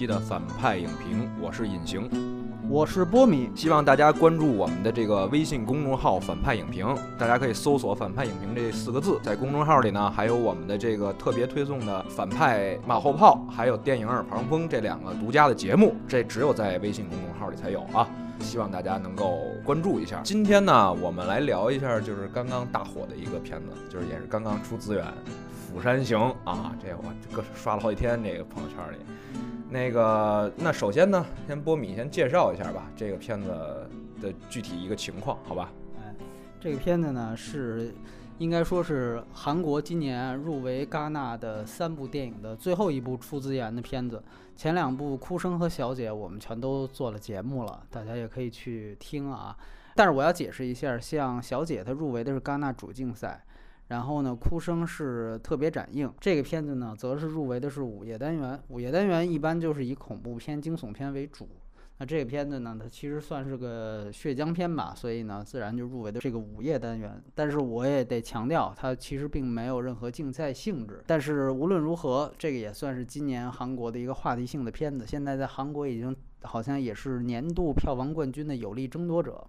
期的反派影评，我是隐形，我是波米，希望大家关注我们的这个微信公众号“反派影评”，大家可以搜索“反派影评”这四个字，在公众号里呢，还有我们的这个特别推送的反派马后炮，还有电影耳旁风这两个独家的节目，这只有在微信公众号里才有啊。希望大家能够关注一下。今天呢，我们来聊一下，就是刚刚大火的一个片子，就是也是刚刚出资源，《釜山行》啊，这我各刷了好几天这个朋友圈里。那个，那首先呢，先波米先介绍一下吧，这个片子的具体一个情况，好吧？哎，这个片子呢是。应该说是韩国今年入围戛纳的三部电影的最后一部出资源的片子。前两部《哭声》和《小姐》我们全都做了节目了，大家也可以去听啊。但是我要解释一下，像《小姐》它入围的是戛纳主竞赛，然后呢，《哭声》是特别展映。这个片子呢，则是入围的是午夜单元。午夜单元一般就是以恐怖片、惊悚片为主。那这个片子呢，它其实算是个血浆片吧，所以呢，自然就入围的这个午夜单元。但是我也得强调，它其实并没有任何竞赛性质。但是无论如何，这个也算是今年韩国的一个话题性的片子。现在在韩国已经好像也是年度票房冠军的有力争夺者，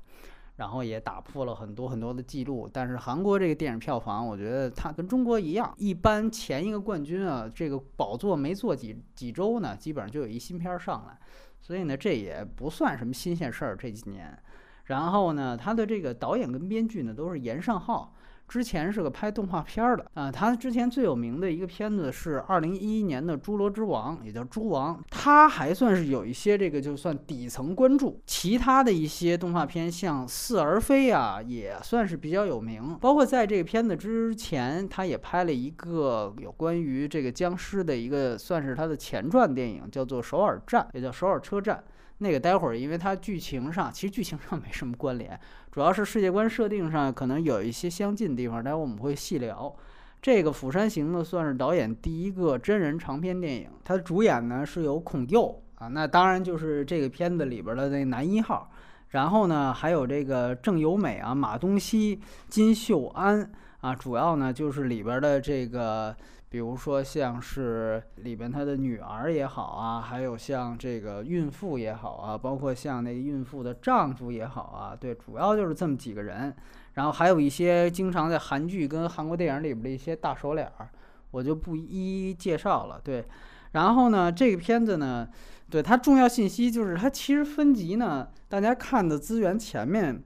然后也打破了很多很多的记录。但是韩国这个电影票房，我觉得它跟中国一样，一般前一个冠军啊，这个宝座没坐几几周呢，基本上就有一新片上来。所以呢，这也不算什么新鲜事儿这几年。然后呢，他的这个导演跟编剧呢都是严尚浩。之前是个拍动画片的啊，他之前最有名的一个片子是二零一一年的《侏罗之王》，也叫《猪王》，他还算是有一些这个就算底层关注。其他的一些动画片，像《似而非》啊，也算是比较有名。包括在这个片子之前，他也拍了一个有关于这个僵尸的一个，算是他的前传电影，叫做《首尔站》，也叫《首尔车站》。那个待会儿，因为它剧情上其实剧情上没什么关联，主要是世界观设定上可能有一些相近的地方，待会儿我们会细聊。这个《釜山行》呢，算是导演第一个真人长篇电影，它的主演呢是有孔佑啊，那当然就是这个片子里边的那男一号。然后呢，还有这个郑有美啊、马东锡、金秀安啊，主要呢就是里边的这个。比如说，像是里边他的女儿也好啊，还有像这个孕妇也好啊，包括像那个孕妇的丈夫也好啊，对，主要就是这么几个人。然后还有一些经常在韩剧跟韩国电影里边的一些大手脸儿，我就不一一介绍了。对，然后呢，这个片子呢，对它重要信息就是它其实分级呢，大家看的资源前面。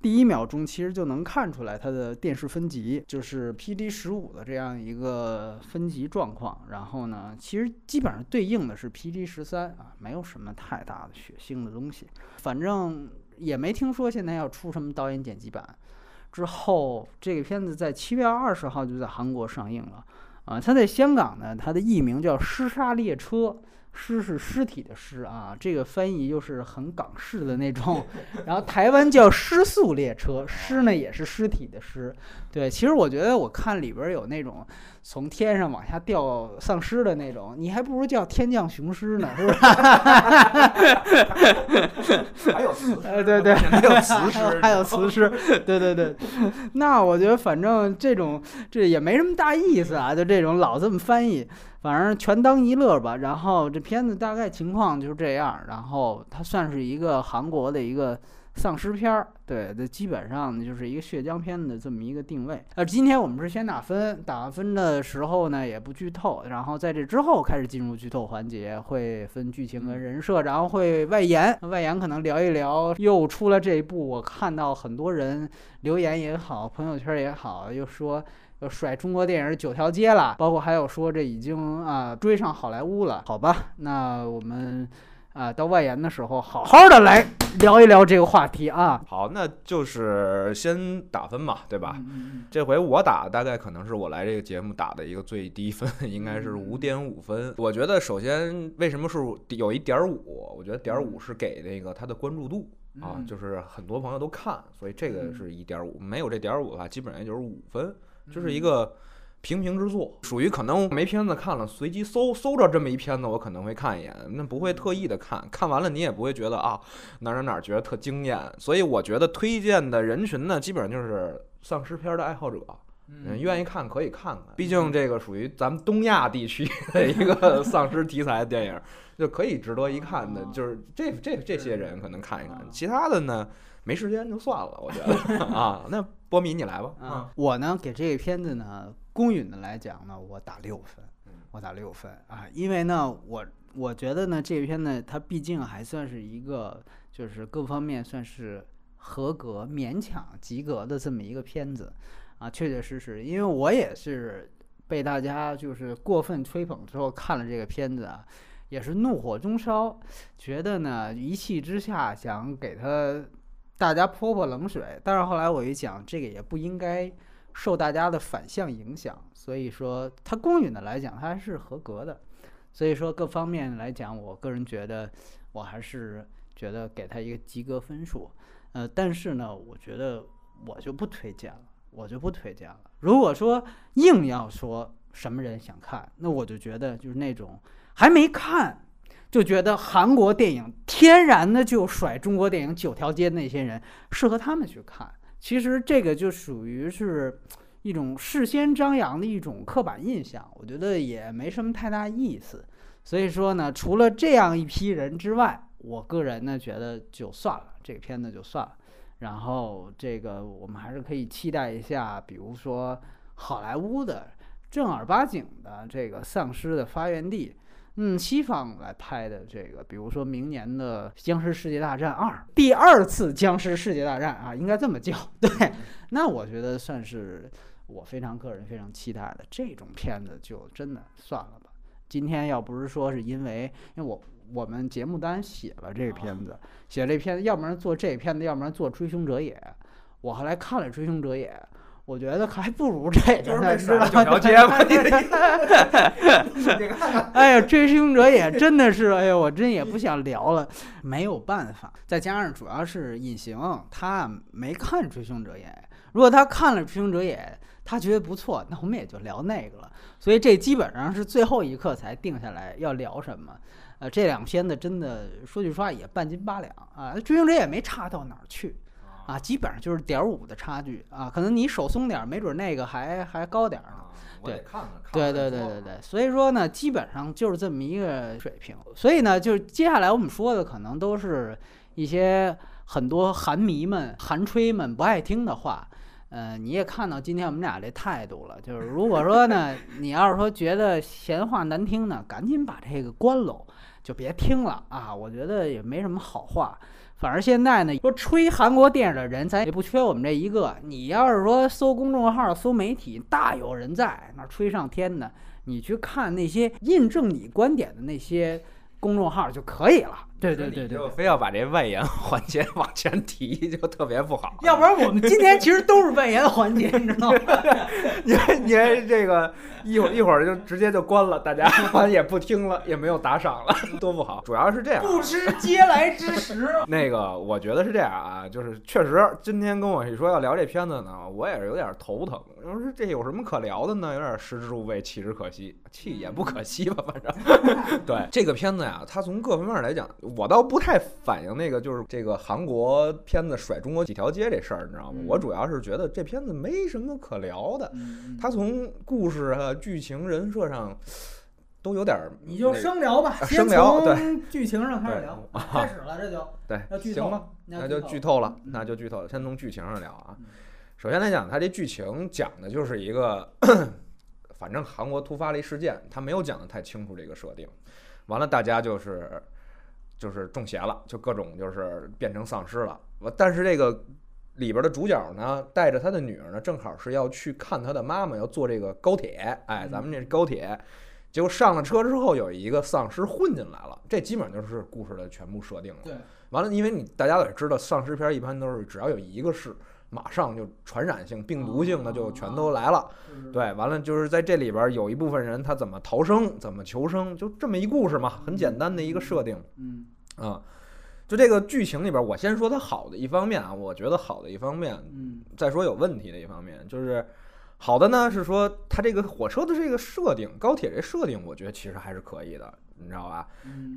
第一秒钟其实就能看出来它的电视分级，就是 PD 十五的这样一个分级状况。然后呢，其实基本上对应的是 PD 十三啊，没有什么太大的血腥的东西。反正也没听说现在要出什么导演剪辑版。之后这个片子在七月二十号就在韩国上映了啊，它在香港呢，它的译名叫《尸杀列车》。尸是尸体的尸啊，这个翻译又是很港式的那种。然后台湾叫尸速列车，尸呢也是尸体的尸。对，其实我觉得我看里边有那种从天上往下掉丧尸的那种，你还不如叫天降雄狮呢，是不是？还有雌尸，对对，还有雌 尸，还有雌尸，对对对。那我觉得反正这种这也没什么大意思啊，就这种老这么翻译。反正全当一乐吧。然后这片子大概情况就是这样。然后它算是一个韩国的一个丧尸片儿，对，这基本上就是一个血浆片的这么一个定位。呃，今天我们是先打分，打分的时候呢也不剧透，然后在这之后开始进入剧透环节，会分剧情跟人设，然后会外延，外延可能聊一聊又出了这一部，我看到很多人留言也好，朋友圈也好，又说。要甩中国电影九条街了，包括还有说这已经啊追上好莱坞了，好吧？那我们啊到外延的时候，好好的来聊一聊这个话题啊。好，那就是先打分嘛，对吧？这回我打大概可能是我来这个节目打的一个最低分，应该是五点五分。我觉得首先为什么是有一点五？我觉得点五是给那个他的关注度啊，就是很多朋友都看，所以这个是一点五。没有这点五的话，基本上就是五分。就是一个平平之作，属于可能没片子看了，随机搜搜着这么一片子，我可能会看一眼，那不会特意的看，看完了你也不会觉得啊哪哪哪觉得特惊艳，所以我觉得推荐的人群呢，基本上就是丧尸片的爱好者。嗯，愿意看可以看看，毕竟这个属于咱们东亚地区的一个 丧尸题材的电影，就可以值得一看的。就是这这这些人可能看一看，其他的呢没时间就算了，我觉得 啊。那波米你来吧。啊，我呢给这个片子呢公允的来讲呢，我打六分，我打六分啊，因为呢我我觉得呢这片呢它毕竟还算是一个就是各方面算是合格、勉强及格的这么一个片子。啊，确确实实，因为我也是被大家就是过分吹捧之后看了这个片子啊，也是怒火中烧，觉得呢一气之下想给他大家泼泼冷水。但是后来我一讲，这个也不应该受大家的反向影响，所以说它公允的来讲，它还是合格的。所以说各方面来讲，我个人觉得我还是觉得给他一个及格分数。呃，但是呢，我觉得我就不推荐了。我就不推荐了。如果说硬要说什么人想看，那我就觉得就是那种还没看就觉得韩国电影天然的就甩中国电影九条街那些人，适合他们去看。其实这个就属于是一种事先张扬的一种刻板印象，我觉得也没什么太大意思。所以说呢，除了这样一批人之外，我个人呢觉得就算了，这个片子就算了。然后这个我们还是可以期待一下，比如说好莱坞的正儿八经的这个丧尸的发源地，嗯，西方来拍的这个，比如说明年的《僵尸世界大战二》第二次僵尸世界大战啊，应该这么叫。对，那我觉得算是我非常个人非常期待的这种片子，就真的算了吧。今天要不是说是因为，因为我。我们节目单写了这片子，写这片子，要不然做这片子，要不然做《追凶者也》。我后来看了《追凶者也》，我觉得还不如这个呢，知道吗？哎呀，《追凶者也》真的是，哎呀，我真也不想聊了，没有办法。再加上主要是隐形，他没看《追凶者也》，如果他看了《追凶者也》，他觉得不错，那我们也就聊那个了。所以这基本上是最后一刻才定下来要聊什么。呃，这两片子真的说句实话也半斤八两啊，追星者也没差到哪儿去，啊，基本上就是点五的差距啊，可能你手松点儿，没准那个还还高点儿呢。对，对对对对对，所以说呢，基本上就是这么一个水平。所以呢，就是接下来我们说的可能都是一些很多韩迷们、韩吹们不爱听的话。呃，你也看到今天我们俩这态度了，就是如果说呢，你要是说觉得闲话难听呢，赶紧把这个关喽。就别听了啊！我觉得也没什么好话。反正现在呢，说吹韩国电影的人，咱也不缺我们这一个。你要是说搜公众号、搜媒体，大有人在那吹上天的。你去看那些印证你观点的那些公众号就可以了。对对对对，就非要把这外延环节 往前提，就特别不好。要不然我们今天其实都是外延环节，你知道吗？你你这个一会儿一会儿就直接就关了，大家 反正也不听了，也没有打赏了，多不好。主要是这样，不知嗟来之食。那个我觉得是这样啊，就是确实今天跟我一说要聊这片子呢，我也是有点头疼。我说这有什么可聊的呢？有点食之无味，弃之可惜，弃也不可惜吧，反正。对这个片子呀，它从各方面来讲。我倒不太反映那个，就是这个韩国片子甩中国几条街这事儿，你知道吗？我主要是觉得这片子没什么可聊的，它从故事啊、剧情、人设上都有点儿。你就生聊吧，生聊对剧情上开始聊，开始了这就对，要剧透了，那就剧透了，那就剧透了。先从剧情上聊啊。首先来讲，它这剧情讲的就是一个，反正韩国突发了一事件，它没有讲的太清楚这个设定，完了大家就是。就是中邪了，就各种就是变成丧尸了。但是这个里边的主角呢，带着他的女儿呢，正好是要去看他的妈妈，要坐这个高铁。哎，咱们这高铁，结果上了车之后，有一个丧尸混进来了。这基本上就是故事的全部设定了。对，完了，因为你大家也知道，丧尸片一般都是只要有一个是。马上就传染性、病毒性的就全都来了，对，完了就是在这里边有一部分人他怎么逃生、怎么求生，就这么一故事嘛，很简单的一个设定。嗯啊，就这个剧情里边，我先说它好的一方面啊，我觉得好的一方面，嗯，再说有问题的一方面，就是好的呢是说它这个火车的这个设定、高铁这设定，我觉得其实还是可以的，你知道吧？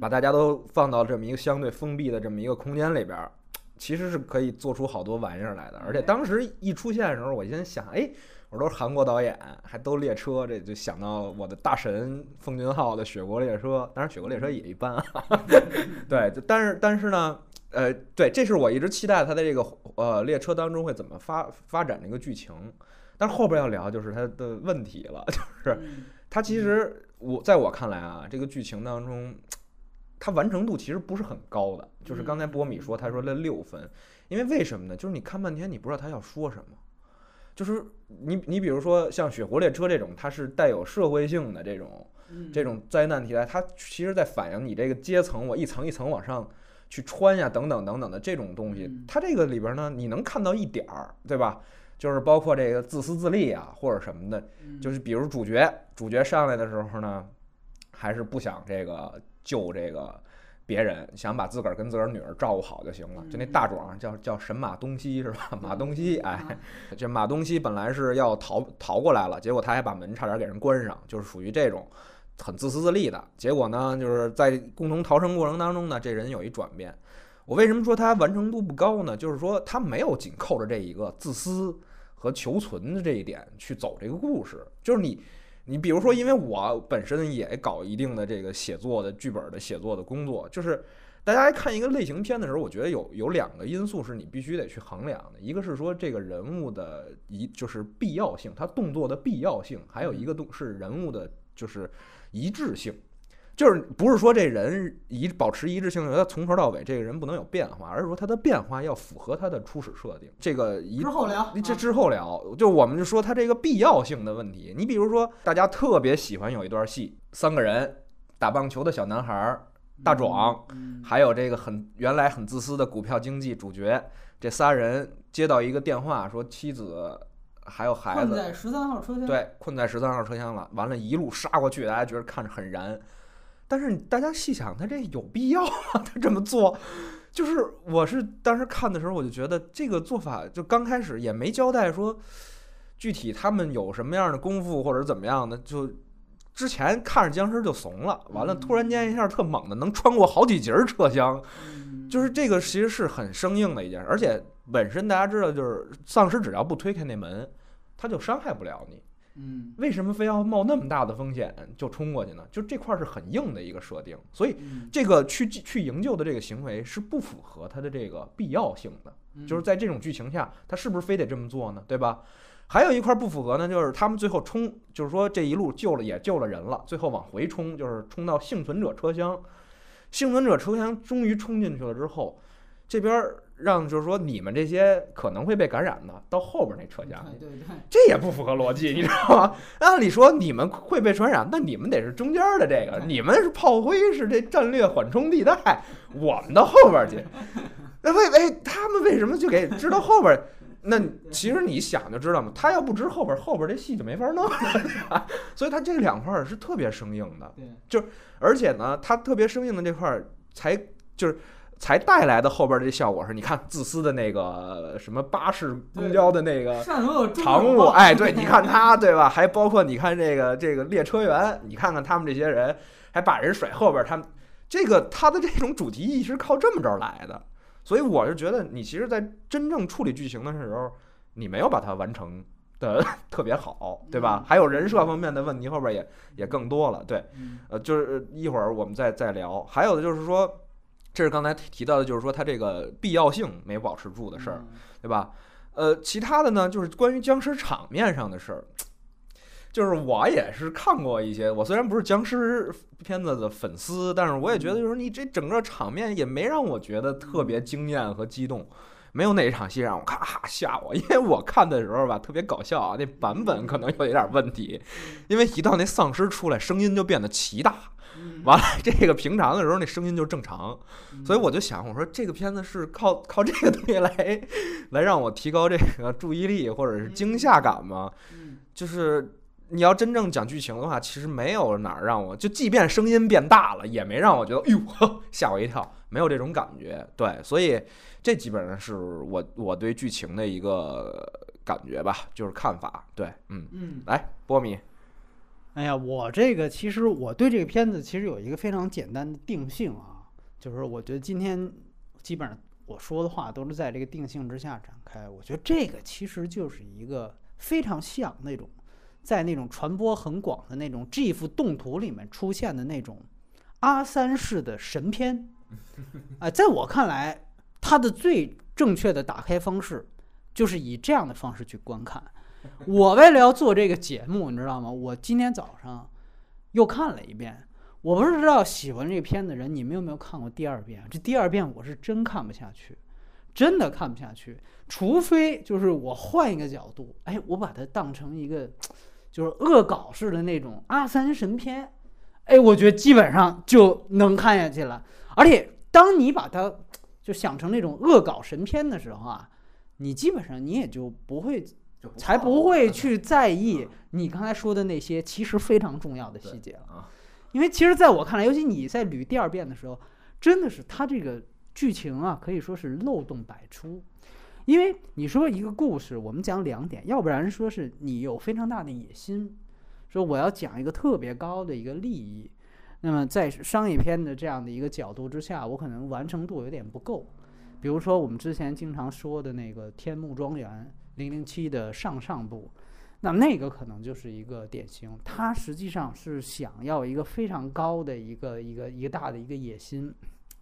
把大家都放到这么一个相对封闭的这么一个空间里边。其实是可以做出好多玩意儿来的。而且当时一出现的时候，我先想，哎，我说都是韩国导演，还都列车，这就想到我的大神奉俊昊的《雪国列车》。当然，《雪国列车》也一般啊。对，但是但是呢，呃，对，这是我一直期待他的这个呃列车当中会怎么发发展这个剧情。但是后边要聊就是他的问题了，就是他其实我在我看来啊，这个剧情当中。它完成度其实不是很高的，就是刚才波米说，他说了六分，因为为什么呢？就是你看半天，你不知道他要说什么，就是你你比如说像《雪国列车》这种，它是带有社会性的这种这种灾难题材，它其实在反映你这个阶层，我一层一层往上去穿呀，等等等等的这种东西，它这个里边呢，你能看到一点儿，对吧？就是包括这个自私自利啊，或者什么的，就是比如主角主角上来的时候呢，还是不想这个。救这个别人，想把自个儿跟自个儿女儿照顾好就行了。就那大壮叫叫神马东西是吧？马东西，哎，这马东西本来是要逃逃过来了，结果他还把门差点给人关上，就是属于这种很自私自利的。结果呢，就是在共同逃生过程当中呢，这人有一转变。我为什么说他完成度不高呢？就是说他没有紧扣着这一个自私和求存的这一点去走这个故事，就是你。你比如说，因为我本身也搞一定的这个写作的剧本的写作的工作，就是大家看一个类型片的时候，我觉得有有两个因素是你必须得去衡量的，一个是说这个人物的一就是必要性，他动作的必要性，还有一个动是人物的就是一致性。就是不是说这人一保持一致性，他从头到尾这个人不能有变化，而是说他的变化要符合他的初始设定。这个一之后聊，这之后聊，就我们就说他这个必要性的问题。你比如说，大家特别喜欢有一段戏，三个人打棒球的小男孩大壮，还有这个很原来很自私的股票经济主角，这仨人接到一个电话，说妻子还有孩子困在十三号车厢，对，困在十三号车厢了。完了，一路杀过去，大家觉得看着很燃。但是大家细想，他这有必要吗？他这么做，就是我是当时看的时候，我就觉得这个做法就刚开始也没交代说具体他们有什么样的功夫或者怎么样的，就之前看着僵尸就怂了，完了突然间一下特猛的能穿过好几节车厢，就是这个其实是很生硬的一件事，而且本身大家知道，就是丧尸只要不推开那门，他就伤害不了你。嗯，为什么非要冒那么大的风险就冲过去呢？就这块是很硬的一个设定，所以这个去去营救的这个行为是不符合它的这个必要性的。就是在这种剧情下，他是不是非得这么做呢？对吧？还有一块不符合呢，就是他们最后冲，就是说这一路救了也救了人了，最后往回冲，就是冲到幸存者车厢，幸存者车厢终于冲进去了之后，这边。让就是说你们这些可能会被感染的到后边那车厢，对对对，这也不符合逻辑，你知道吗？按理说你们会被传染，那你们得是中间的这个，你们是炮灰，是这战略缓冲地带，我们到后边去。那为为他们为什么就给知道后边？那 其实你想就知道嘛，他要不知后边，后边这戏就没法弄了。所以他这两块是特别生硬的，对，就而且呢，他特别生硬的这块才就是。才带来的后边这效果是，你看自私的那个什么巴士公交的那个常务，哎，对，你看他，对吧？还包括你看这个这个列车员，你看看他们这些人，还把人甩后边，他们这个他的这种主题意识靠这么着来的。所以我是觉得，你其实，在真正处理剧情的时候，你没有把它完成的 特别好，对吧？还有人设方面的问题，后边也也更多了。对，呃，就是一会儿我们再再聊。还有的就是说。这是刚才提到的，就是说它这个必要性没保持住的事儿，对吧？呃，其他的呢，就是关于僵尸场面上的事儿，就是我也是看过一些。我虽然不是僵尸片子的粉丝，但是我也觉得，就是你这整个场面也没让我觉得特别惊艳和激动，没有哪一场戏让我咔吓我。因为我看的时候吧，特别搞笑啊，那版本可能有一点问题，因为一到那丧尸出来，声音就变得奇大。完了，这个平常的时候那声音就正常，所以我就想，我说这个片子是靠靠这个东西来来让我提高这个注意力或者是惊吓感吗？就是你要真正讲剧情的话，其实没有哪儿让我就，即便声音变大了，也没让我觉得，哎呦，吓我一跳，没有这种感觉。对，所以这基本上是我我对剧情的一个感觉吧，就是看法。对，嗯嗯，来波米。哎呀，我这个其实我对这个片子其实有一个非常简单的定性啊，就是我觉得今天基本上我说的话都是在这个定性之下展开。我觉得这个其实就是一个非常像那种在那种传播很广的那种 GIF 动图里面出现的那种阿三式的神片。啊、在我看来，它的最正确的打开方式就是以这样的方式去观看。我为了要做这个节目，你知道吗？我今天早上又看了一遍。我不知道喜欢这个片的人，你们有没有看过第二遍？这第二遍我是真看不下去，真的看不下去。除非就是我换一个角度，哎，我把它当成一个就是恶搞式的那种阿三神片，哎，我觉得基本上就能看下去了。而且当你把它就想成那种恶搞神片的时候啊，你基本上你也就不会才不会去在意你刚才说的那些其实非常重要的细节了。啊，因为其实在我看来，尤其你在捋第二遍的时候，真的是它这个剧情啊，可以说是漏洞百出。因为你说一个故事，我们讲两点，要不然说是你有非常大的野心，说我要讲一个特别高的一个利益，那么在商业片的这样的一个角度之下，我可能完成度有点不够。比如说我们之前经常说的那个《天幕庄园零零七》的上上部，那那个可能就是一个典型，他实际上是想要一个非常高的一个一个一个大的一个野心，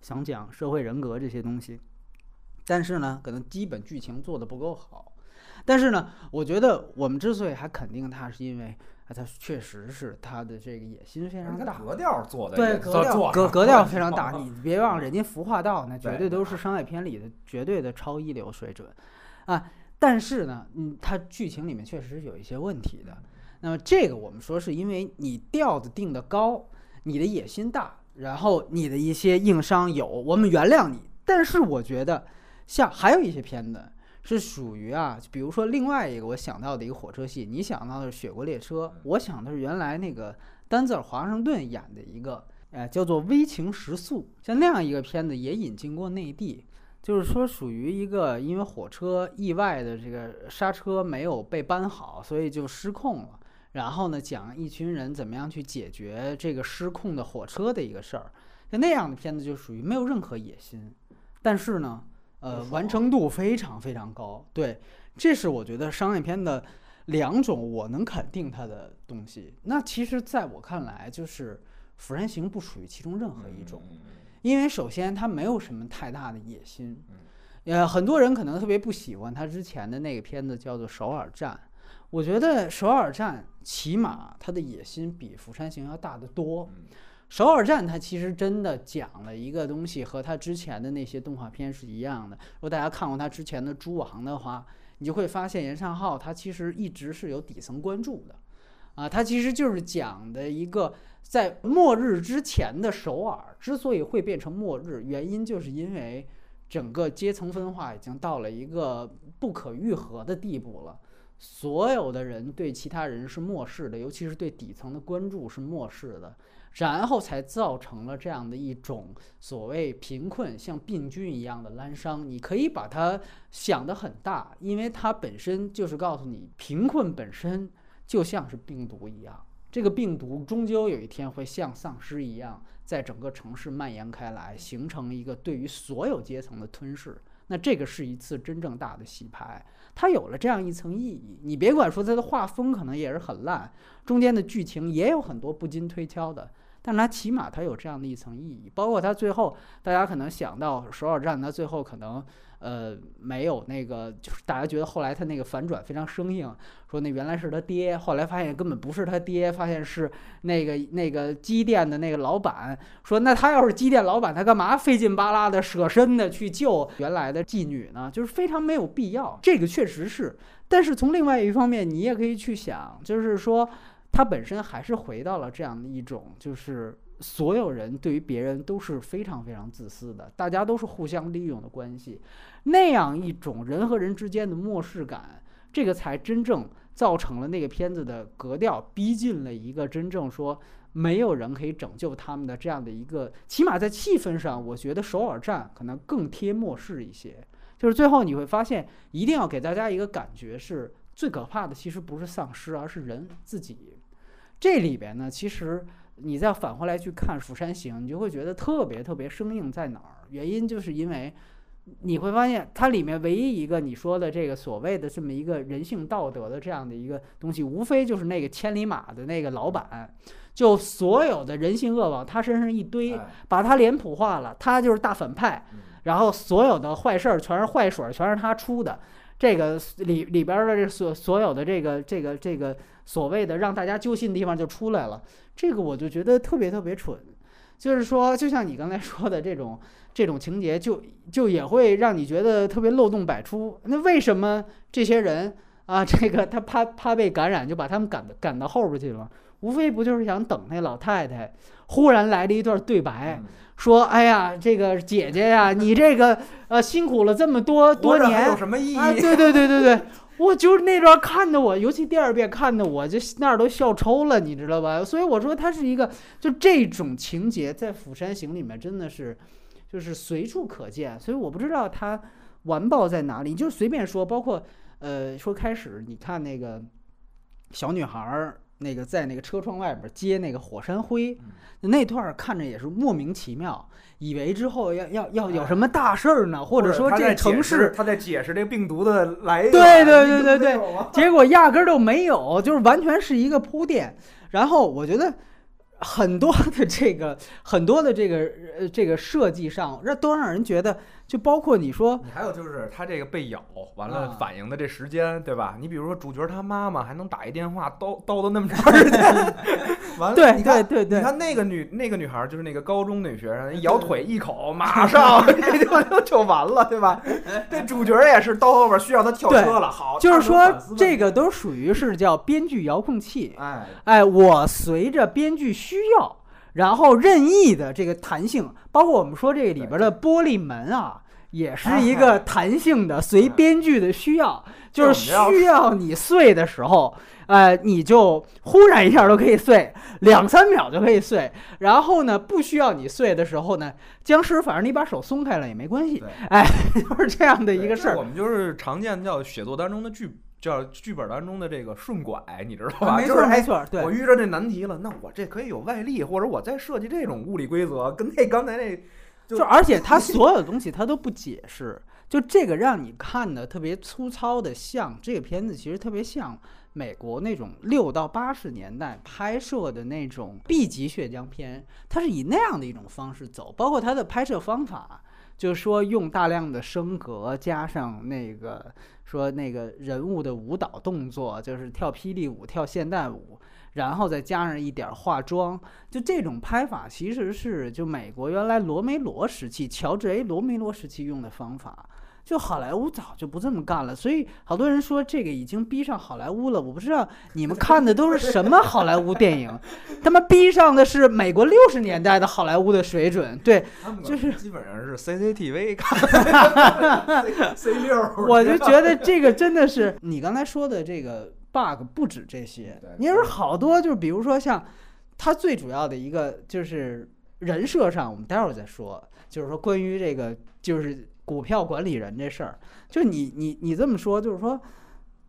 想讲社会人格这些东西，但是呢，可能基本剧情做的不够好。但是呢，我觉得我们之所以还肯定他，是因为啊，它确实是他的这个野心非常大，格调做的对格调格格调非常大，你别忘了，人家服化道那绝对对都是商业片里的绝对的超一流水准啊。但是呢，嗯，它剧情里面确实是有一些问题的。那么这个我们说是因为你调子定的高，你的野心大，然后你的一些硬伤有，我们原谅你。但是我觉得，像还有一些片子是属于啊，比如说另外一个我想到的一个火车戏，你想到的是《雪国列车》，我想的是原来那个丹泽尔·华盛顿演的一个，呃，叫做《危情时速》，像那样一个片子也引进过内地。就是说，属于一个因为火车意外的这个刹车没有被扳好，所以就失控了。然后呢，讲一群人怎么样去解决这个失控的火车的一个事儿。就那样的片子就属于没有任何野心，但是呢，呃，完成度非常非常高。对，这是我觉得商业片的两种我能肯定它的东西。那其实在我看来，就是《釜山行》不属于其中任何一种。因为首先他没有什么太大的野心，呃，很多人可能特别不喜欢他之前的那个片子叫做《首尔站》，我觉得《首尔站》起码他的野心比《釜山行》要大得多。嗯首尔站它其实真的讲了一个东西，和他之前的那些动画片是一样的。如果大家看过他之前的《猪王》的话，你就会发现严尚浩他其实一直是有底层关注的，啊，他其实就是讲的一个在末日之前的首尔之所以会变成末日，原因就是因为整个阶层分化已经到了一个不可愈合的地步了。所有的人对其他人是漠视的，尤其是对底层的关注是漠视的，然后才造成了这样的一种所谓贫困像病菌一样的滥觞。你可以把它想得很大，因为它本身就是告诉你，贫困本身就像是病毒一样，这个病毒终究有一天会像丧尸一样，在整个城市蔓延开来，形成一个对于所有阶层的吞噬。那这个是一次真正大的洗牌，它有了这样一层意义。你别管说它的画风可能也是很烂，中间的剧情也有很多不经推敲的，但它起码它有这样的一层意义。包括它最后，大家可能想到首尔站，它最后可能呃没有那个，就是大家觉得后来它那个反转非常生硬，说那原来是他爹，后来发现根本不是他爹，发现是那个那个机电的那个老板。说那他要是机电老板，他干嘛费劲巴拉的舍身的去救原来的妓女呢？就是非常没有必要。这个确实是，但是从另外一方面，你也可以去想，就是说他本身还是回到了这样的一种，就是所有人对于别人都是非常非常自私的，大家都是互相利用的关系，那样一种人和人之间的漠视感，这个才真正造成了那个片子的格调逼近了一个真正说没有人可以拯救他们的这样的一个，起码在气氛上，我觉得首尔站可能更贴末世一些。就是最后你会发现，一定要给大家一个感觉是，最可怕的其实不是丧尸，而是人自己。这里边呢，其实你再返回来去看《釜山行》，你就会觉得特别特别生硬在哪儿？原因就是因为你会发现它里面唯一一个你说的这个所谓的这么一个人性道德的这样的一个东西，无非就是那个千里马的那个老板，就所有的人性恶往他身上一堆，哎把他脸谱化了，他就是大反派。嗯然后所有的坏事儿全是坏水儿，全是他出的。这个里里边儿的这所所有的这个这个这个所谓的让大家揪心的地方就出来了。这个我就觉得特别特别蠢，就是说，就像你刚才说的这种这种情节就，就也会让你觉得特别漏洞百出。那为什么这些人啊，这个他怕怕被感染，就把他们赶赶到后边去了？无非不就是想等那老太太忽然来了一段对白，嗯说：“哎呀，这个姐姐呀，你这个呃辛苦了这么多多年有什么意义？啊，对对对对对，我就是那段看的我，尤其第二遍看的我就那儿都笑抽了，你知道吧？所以我说它是一个，就这种情节在《釜山行》里面真的是就是随处可见，所以我不知道它完爆在哪里，你就随便说，包括呃说开始你看那个小女孩儿。那个在那个车窗外边接那个火山灰，那段儿看着也是莫名其妙，以为之后要要要有什么大事儿呢，或者说这城市释他在解释这个病毒的来源。对对对你对对结果压根儿都没有，就是完全是一个铺垫。然后我觉得很多的这个很多的这个呃这个设计上，让都让人觉得，就包括你说你还有就是他这个被咬完了啊反应的这时间，对吧？你比如说主角他妈妈还能打一电话叨叨叨那么长时间，完了，对你看对对对你看那个女那个女孩，就是那个高中女学生，一咬腿一口，马上 这就就就完了，对吧？这主角也是到后边需要他跳车了，好，就是说这个都属于是叫编剧遥控器。哎，哎，我随着编剧需要，然后任意的这个弹性，包括我们说这里边的玻璃门啊，也是一个弹性的，随编剧的需要，就是需要你碎的时候，呃，你就忽然一下都可以碎，两三秒就可以碎。然后呢，不需要你碎的时候呢，僵尸反正你把手松开了也没关系。对，哎，就是这样的一个事儿。我。们就是常见叫写作当中的剧，叫剧本当中的这个顺拐，你知道吧？啊没错没错，对我，遇着这难题了，那我这可以有外力，或者我再设计这种物理规则，跟那刚才那就就而且 他所有的东西他都不解释，就这个让你看的特别粗糙的像这个片子其实特别像美国那种六到八十年代拍摄的那种 B 级血浆片，它是以那样的一种方式走，包括它的拍摄方法，就是说用大量的升格加上那个说那个人物的舞蹈动作，就是跳霹雳舞、跳现代舞。然后再加上一点化妆，就这种拍法其实是就美国原来罗梅罗时期，乔治 A 罗梅罗时期用的方法。就好莱坞早就不这么干了，所以好多人说这个已经逼上好莱坞了。我不知道你们看的都是什么好莱坞电影，他们逼上的是美国六十年代的好莱坞的水准。对，就是基本上是 CCTV 看 C 六，我就觉得这个真的是你刚才说的这个 bug 不止这些对，你说好多就是比如说像它最主要的一个就是人设上，我们待会儿再说，就是说关于这个就是股票管理人这事儿，就你你你这么说，就是说。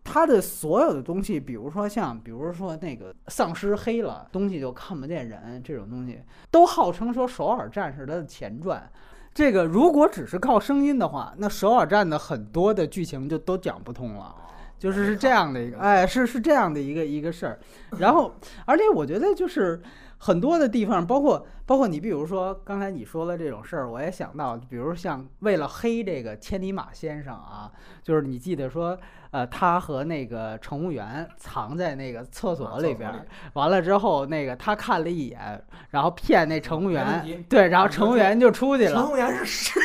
他的所有的东西，比如说像，比如说那个丧尸黑了，东西就看不见人，这种东西都号称说首尔战是它的前传，这个如果只是靠声音的话，那首尔站的很多的剧情就都讲不通了。就是是这样的一个，哎，是是这样的一个一个事儿。然后，而且我觉得就是很多的地方，包括包括你，比如说刚才你说的这种事儿，我也想到，比如像为了黑这个千里马先生啊，就是你记得说，呃，他和那个乘务员藏在那个厕所里边儿，完了之后，那个他看了一眼，然后骗那乘务员，对，然后乘务员就出去了。乘务员是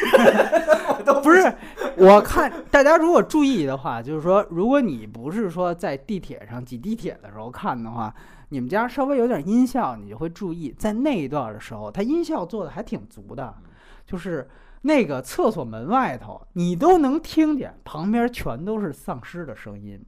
都不是，我看大家如果注意的话，就是说，如果你不是说在地铁上挤地铁的时候看的话，你们家稍微有点音效，你就会注意，在那一段的时候，它音效做的还挺足的，就是那个厕所门外头，你都能听见旁边全都是丧尸的声音。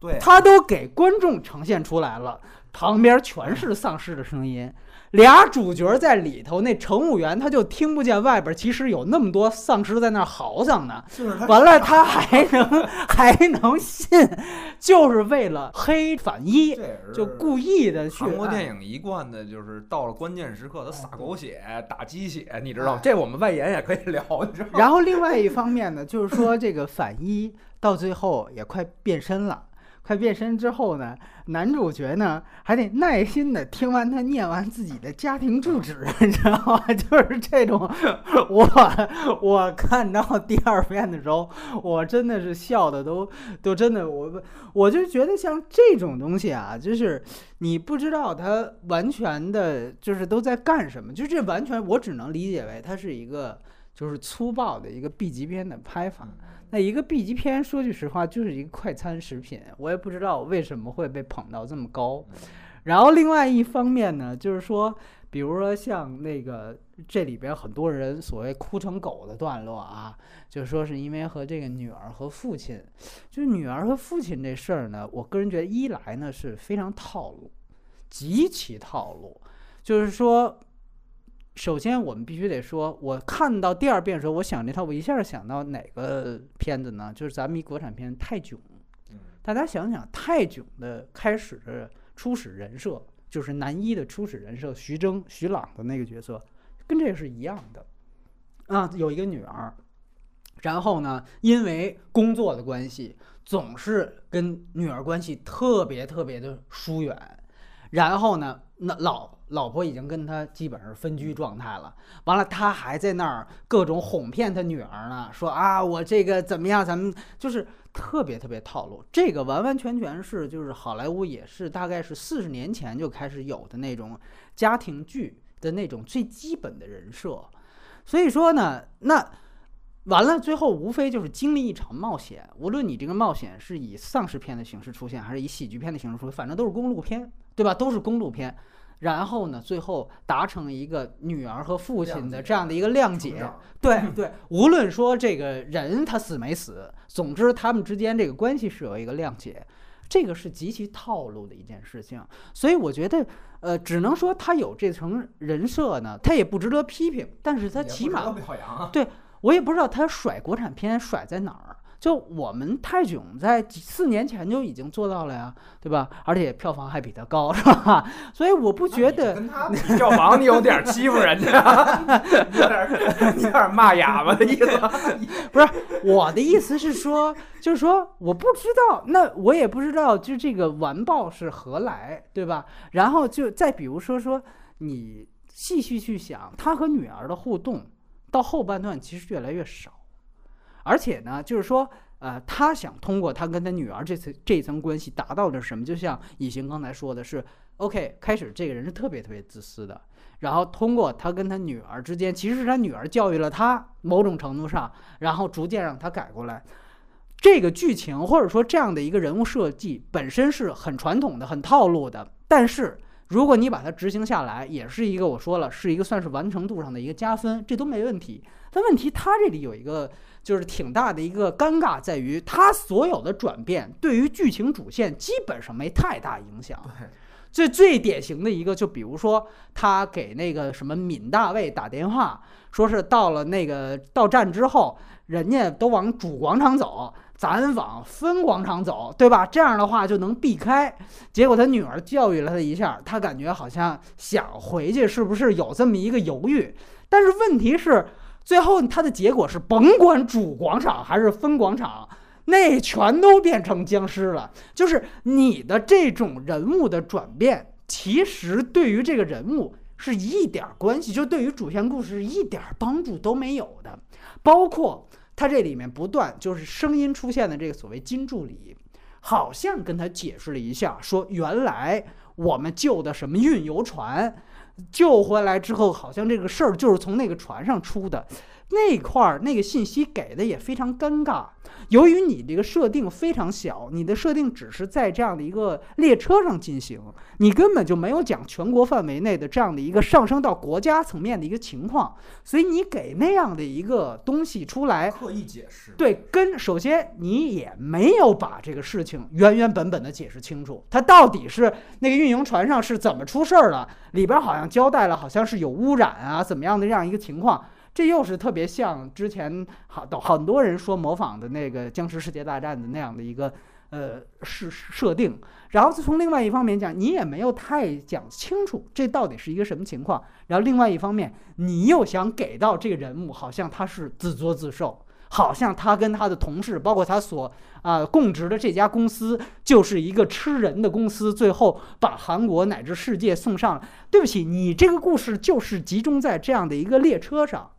对，他都给观众呈现出来了，旁边全是丧尸的声音。俩主角在里头，那乘务员他就听不见外边其实有那么多丧尸在那儿嚎丧呢。完了，他还能 还能信，就是为了黑反一，就故意的去。韩国电影影一贯的就是到了关键时刻，他撒狗血、打鸡血，你知道？这我们外延也可以聊，你知道吗？然后另外一方面呢，就是说这个反一到最后也快变身了。他变身之后呢，男主角呢还得耐心的听完他念完自己的家庭住址，你知道吗？就是这种，我我看到第二遍的时候，我真的是笑的都都真的，我我就觉得像这种东西啊，就是你不知道他完全的就是都在干什么，就这完全我只能理解为它是一个就是粗暴的一个 B 级片的拍法。那一个 B 级片，说句实话，就是一个快餐食品，我也不知道为什么会被捧到这么高。然后另外一方面呢，就是说，比如说像那个这里边很多人所谓哭成狗的段落啊，就说是因为和这个女儿和父亲，就是女儿和父亲这事儿呢，我个人觉得一来呢是非常套路，极其套路，就是说。首先，我们必须得说，我看到第二遍的时候，我想这套，我一下想到哪个片子呢？就是咱们一国产片《泰囧》。大家想想，泰囧的开始的初始人设，就是男一的初始人设，徐峥、徐朗的那个角色，跟这个是一样的。啊，有一个女儿，然后呢，因为工作的关系，总是跟女儿关系特别特别的疏远。然后呢，那老老婆已经跟他基本上分居状态了。完了，他还在那儿各种哄骗他女儿呢，说啊，我这个怎么样？咱们就是特别特别套路。这个完完全全是就是好莱坞也是大概是四十年前就开始有的那种家庭剧的那种最基本的人设。所以说呢，那完了最后无非就是经历一场冒险。无论你这个冒险是以丧尸片的形式出现，还是以喜剧片的形式出现，反正都是公路片。对吧？都是公路片，然后呢，最后达成一个女儿和父亲的这样的一个谅解。对对，无论说这个人他死没死，总之他们之间这个关系是有一个谅解，这个是极其套路的一件事情。所以我觉得，呃，只能说他有这层人设呢，他也不值得批评，但是他起码。对我也不知道他甩国产片甩在哪儿。就我们泰囧在几四年前就已经做到了呀，对吧？而且票房还比他高，是吧？所以我不觉得票房你有点欺负人家，有点有点骂哑巴的意思。不是我的意思是说，就是说我不知道，那我也不知道，就这个完爆是何来，对吧？然后就再比如说说，你细细去想，他和女儿的互动，到后半段其实越来越少。而且呢，就是说，呃，他想通过他跟他女儿这层这层关系达到的什么？就像以行刚才说的是，OK，开始这个人是特别特别自私的，然后通过他跟他女儿之间，其实是他女儿教育了他，某种程度上，然后逐渐让他改过来。这个剧情或者说这样的一个人物设计本身是很传统的、很套路的，但是如果你把它执行下来，也是一个我说了，是一个算是完成度上的一个加分，这都没问题。但问题他这里有一个。就是挺大的一个尴尬，在于他所有的转变对于剧情主线基本上没太大影响。最最典型的一个，就比如说他给那个什么闵大卫打电话，说是到了那个到站之后，人家都往主广场走，咱往分广场走，对吧？这样的话就能避开。结果他女儿教育了他一下，他感觉好像想回去，是不是有这么一个犹豫？但是问题是。最后，它的结果是，甭管主广场还是分广场，那全都变成僵尸了。就是你的这种人物的转变，其实对于这个人物是一点关系，就对于主线故事一点帮助都没有的。包括他这里面不断就是声音出现的这个所谓金助理，好像跟他解释了一下，说原来我们救的什么运油船。救回来之后，好像这个事儿就是从那个船上出的，那块儿那个信息给的也非常尴尬。由于你这个设定非常小，你的设定只是在这样的一个列车上进行，你根本就没有讲全国范围内的这样的一个上升到国家层面的一个情况，所以你给那样的一个东西出来，刻意解释，对，跟首先你也没有把这个事情原原本本的解释清楚，它到底是那个运营船上是怎么出事儿了，里边好像交代了，好像是有污染啊，怎么样的这样一个情况。这又是特别像之前好很多人说模仿的那个《僵尸世界大战》的那样的一个呃设设定，然后从另外一方面讲，你也没有太讲清楚这到底是一个什么情况，然后另外一方面，你又想给到这个人物好像他是自作自受，好像他跟他的同事，包括他所啊供职的这家公司，就是一个吃人的公司，最后把韩国乃至世界送上。对不起，你这个故事就是集中在这样的一个列车上。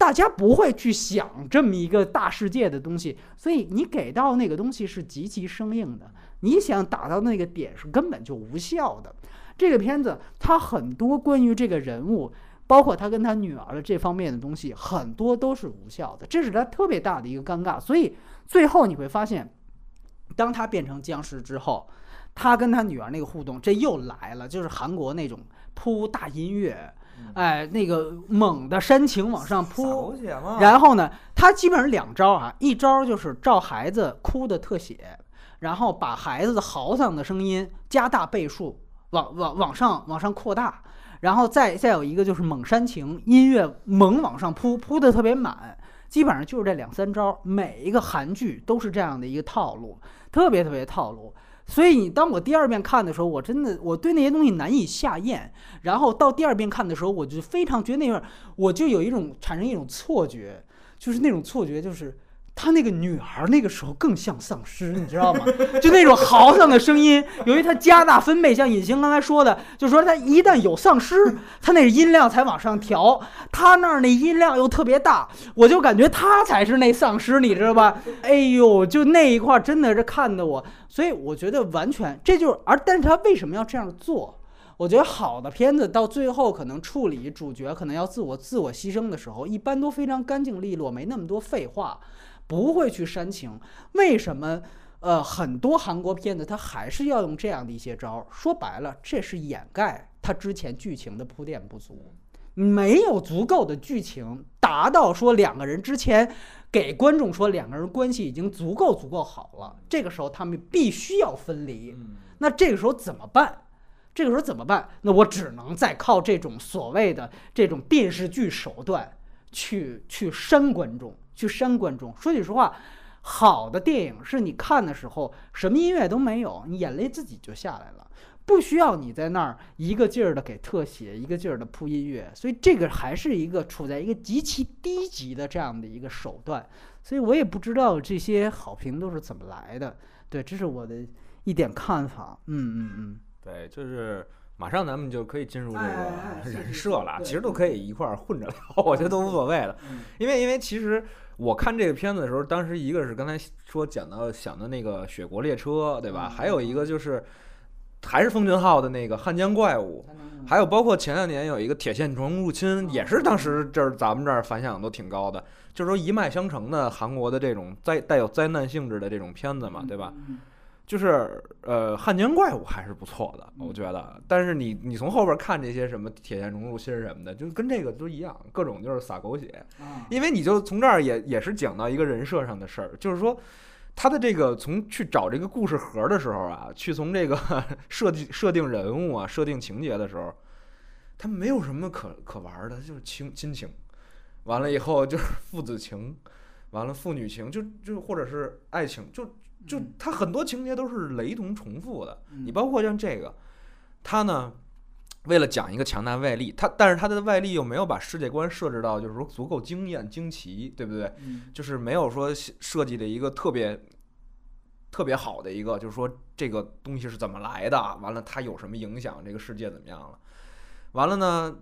大家不会去想这么一个大世界的东西，所以你给到那个东西是极其生硬的。你想打到那个点是根本就无效的。这个片子它很多关于这个人物，包括他跟他女儿的这方面的东西，很多都是无效的，这是他特别大的一个尴尬。所以最后你会发现，当他变成僵尸之后，他跟他女儿那个互动，这又来了，就是韩国那种铺大音乐。哎，那个猛的煽情往上扑，然后呢，他基本上两招啊，一招就是照孩子哭的特写，然后把孩子的嚎丧的声音加大倍数，往往往上往上扩大，然后再再有一个就是猛煽情，音乐猛往上扑，扑的特别满，基本上就是这两三招，每一个韩剧都是这样的一个套路，特别特别套路。所以你当我第二遍看的时候，我真的我对那些东西难以下咽。然后到第二遍看的时候，我就非常觉得那会儿我就有一种产生一种错觉，就是那种错觉就是。他那个女孩那个时候更像丧尸，你知道吗？就那种嚎丧的声音，由于他加大分贝，像尹星刚才说的，就说他一旦有丧尸，他那音量才往上调。他那儿那音量又特别大，我就感觉他才是那丧尸，你知道吧？哎呦，就那一块真的是看的我，所以我觉得完全这就是而，但是他为什么要这样做？我觉得好的片子到最后可能处理主角可能要自我自我牺牲的时候，一般都非常干净利落，没那么多废话。不会去煽情，为什么？呃，很多韩国片子它还是要用这样的一些招儿。说白了，这是掩盖它之前剧情的铺垫不足，没有足够的剧情达到说两个人之前给观众说两个人关系已经足够足够好了。这个时候他们必须要分离，那这个时候怎么办？这个时候怎么办？那我只能再靠这种所谓的这种电视剧手段去去煽观众。去煽观众。说句实话，好的电影是你看的时候什么音乐都没有，你眼泪自己就下来了，不需要你在那儿一个劲儿的给特写，一个劲儿的铺音乐。所以这个还是一个处在一个极其低级的这样的一个手段。所以我也不知道这些好评都是怎么来的。对，这是我的一点看法。嗯嗯嗯，对，就是。马上咱们就可以进入这个人设了，其实都可以一块儿混着聊，我觉得都无所谓了。因为因为其实我看这个片子的时候，当时一个是刚才说讲到想的那个雪国列车，对吧？还有一个就是还是奉俊昊的那个汉江怪物，还有包括前两年有一个铁线虫入侵，也是当时这儿咱们这儿反响都挺高的，就是说一脉相承的韩国的这种灾带有灾难性质的这种片子嘛，对吧？就是呃，汉奸怪物还是不错的，我觉得。但是你你从后边看这些什么铁线虫入侵什么的，就跟这个都一样，各种就是撒狗血。因为你就从这儿也也是讲到一个人设上的事儿，就是说他的这个从去找这个故事盒的时候啊，去从这个 设计设定人物啊、设定情节的时候，他没有什么可可玩的，就是亲亲情，完了以后就是父子情，完了父女情，就就或者是爱情，就。就它很多情节都是雷同重复的，你包括像这个，他呢，为了讲一个强大外力，他但是他的外力又没有把世界观设置到就是说足够惊艳惊奇，对不对？就是没有说设计的一个特别特别好的一个，就是说这个东西是怎么来的，完了它有什么影响，这个世界怎么样了？完了呢，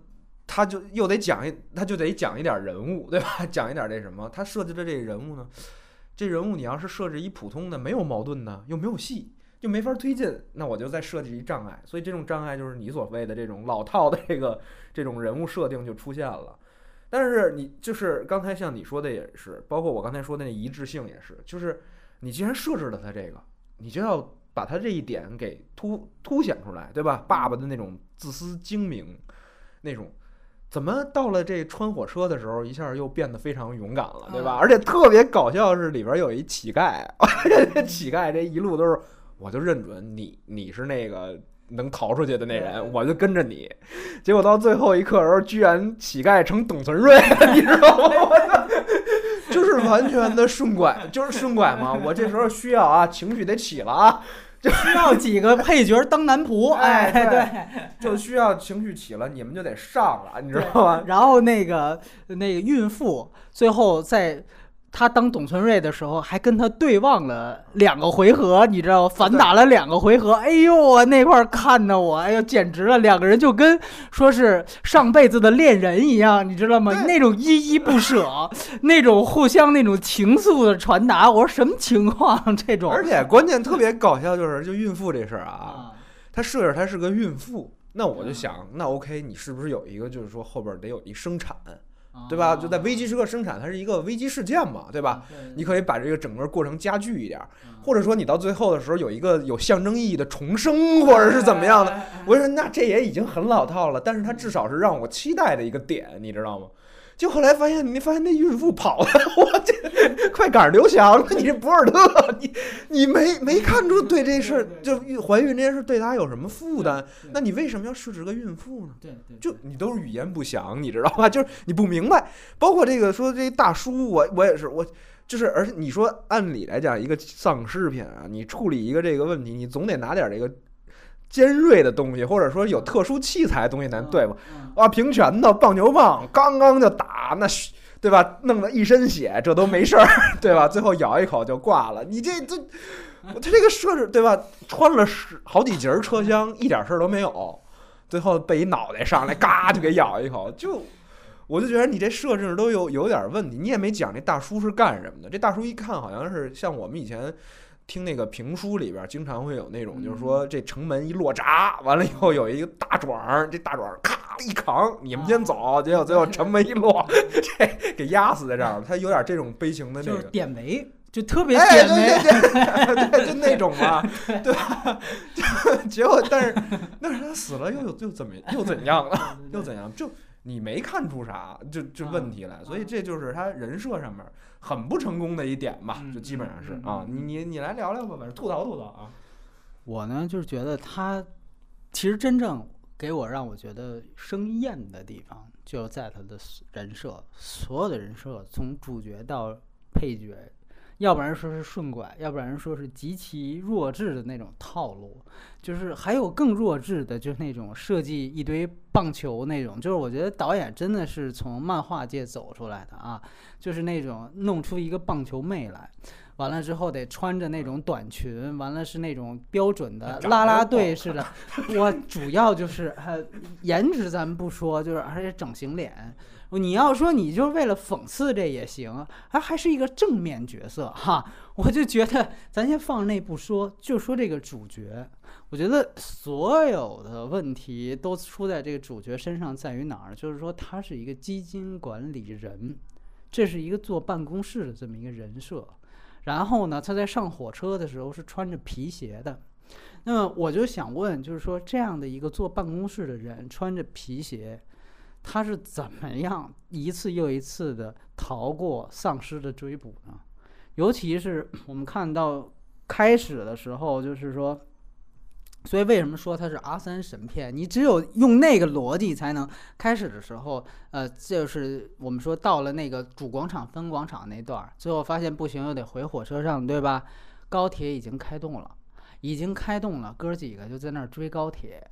他就又得讲一，他就得讲一点人物，对吧？讲一点这什么？他设计的这个人物呢？这人物你要是设置一普通的没有矛盾的又没有戏就没法推进，那我就再设计一障碍。所以这种障碍就是你所谓的这种老套的这个这种人物设定就出现了。但是你就是刚才像你说的也是，包括我刚才说的那一致性也是，就是你既然设置了他这个，你就要把他这一点给凸凸显出来，对吧？爸爸的那种自私精明，那种。怎么到了这穿火车的时候，一下又变得非常勇敢了，对吧？而且特别搞笑是里边有一乞丐，这乞丐这一路都是，我就认准你，你是那个能逃出去的那人，我就跟着你。结果到最后一刻的时候，居然乞丐成董存瑞了，你知道吗？就是完全的顺拐，就是顺拐嘛。我这时候需要啊，情绪得起了啊。就需要几个配角当男仆，哎，对，就需要情绪起了，你们就得上了，你知道吗？然后那个那个孕妇最后在。他当董存瑞的时候，还跟他对望了两个回合，你知道吗？反打了两个回合。哎呦，我那块看的我，哎呦，简直了！两个人就跟说是上辈子的恋人一样，你知道吗？那种依依不舍，那种互相那种情愫的传达。我说什么情况？这种。而且关键特别搞笑，就是就孕妇这事儿啊，他设置他是个孕妇，那我就想，那 OK，你是不是有一个就是说后边得有一生产？对吧？就在危机时刻生产，它是一个危机事件嘛，对吧？你可以把这个整个过程加剧一点，或者说你到最后的时候有一个有象征意义的重生，或者是怎么样的。我说那这也已经很老套了，但是它至少是让我期待的一个点，你知道吗？就后来发现，你发现那孕妇跑了，我这快赶上刘翔了。你这博尔特，你你没没看出对这事儿就怀孕这件事对他有什么负担？那你为什么要设置个孕妇呢？对对，就你都是语言不详，你知道吧？就是你不明白。包括这个说这大叔，我我也是，我就是，而且你说按理来讲，一个丧尸片啊，你处理一个这个问题，你总得拿点这个。尖锐的东西，或者说有特殊器材的东西咱对付。啊，平拳头、棒球棒，刚刚就打那，对吧？弄得一身血，这都没事儿，对吧？最后咬一口就挂了。你这这，他这个设置对吧？穿了十好几节车厢，一点事儿都没有，最后被一脑袋上来，嘎就给咬一口。就我就觉得你这设置都有有点问题。你也没讲这大叔是干什么的。这大叔一看好像是像我们以前。听那个评书里边，经常会有那种，就是说这城门一落闸，完了以后有一个大壮，这大壮咔一扛，你们先走，结果最后城门一落，这给压死在这儿了。他有点这种悲情的那个点眉，就特别点眉，对，就那种嘛，对吧？结果但是但是他死了又又怎么又怎样了？又怎样？就你没看出啥，就就问题来，所以这就是他人设上面。很不成功的一点吧，就基本上是啊，你你你来聊聊吧，反正吐槽吐槽啊。我呢就是觉得他其实真正给我让我觉得生厌的地方，就在他的人设，所有的人设从主角到配角。要不然说是顺拐，要不然说是极其弱智的那种套路，就是还有更弱智的，就是那种设计一堆棒球那种，就是我觉得导演真的是从漫画界走出来的啊，就是那种弄出一个棒球妹来，完了之后得穿着那种短裙，完了是那种标准的啦啦队似的，我主要就是呃颜值咱们不说，就是而且整形脸。你要说你就是为了讽刺这也行，还还是一个正面角色哈。我就觉得咱先放那不说，就说这个主角，我觉得所有的问题都出在这个主角身上，在于哪儿？就是说他是一个基金管理人，这是一个坐办公室的这么一个人设。然后呢，他在上火车的时候是穿着皮鞋的。那么我就想问，就是说这样的一个坐办公室的人穿着皮鞋。他是怎么样一次又一次的逃过丧尸的追捕呢？尤其是我们看到开始的时候，就是说，所以为什么说它是阿三神片？你只有用那个逻辑才能开始的时候，呃，就是我们说到了那个主广场分广场那段，最后发现不行，又得回火车上，对吧？高铁已经开动了，已经开动了，哥几个就在那儿追高铁。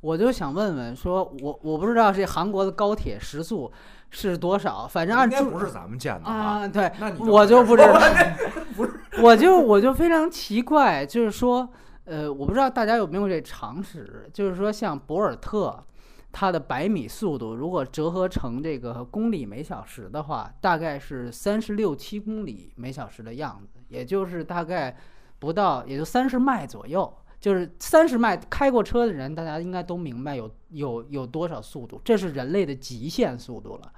我就想问问，说我我不知道这韩国的高铁时速是多少，反正按应该不是咱们建的啊。对，我就不知道，不是，我就我就非常奇怪，就是说，呃，我不知道大家有没有这常识，就是说像博尔特，它的百米速度如果折合成这个公里每小时的话，大概是三十六七公里每小时的样子，也就是大概不到，也就三十迈左右。就是三十迈开过车的人，大家应该都明白有有有多少速度，这是人类的极限速度了。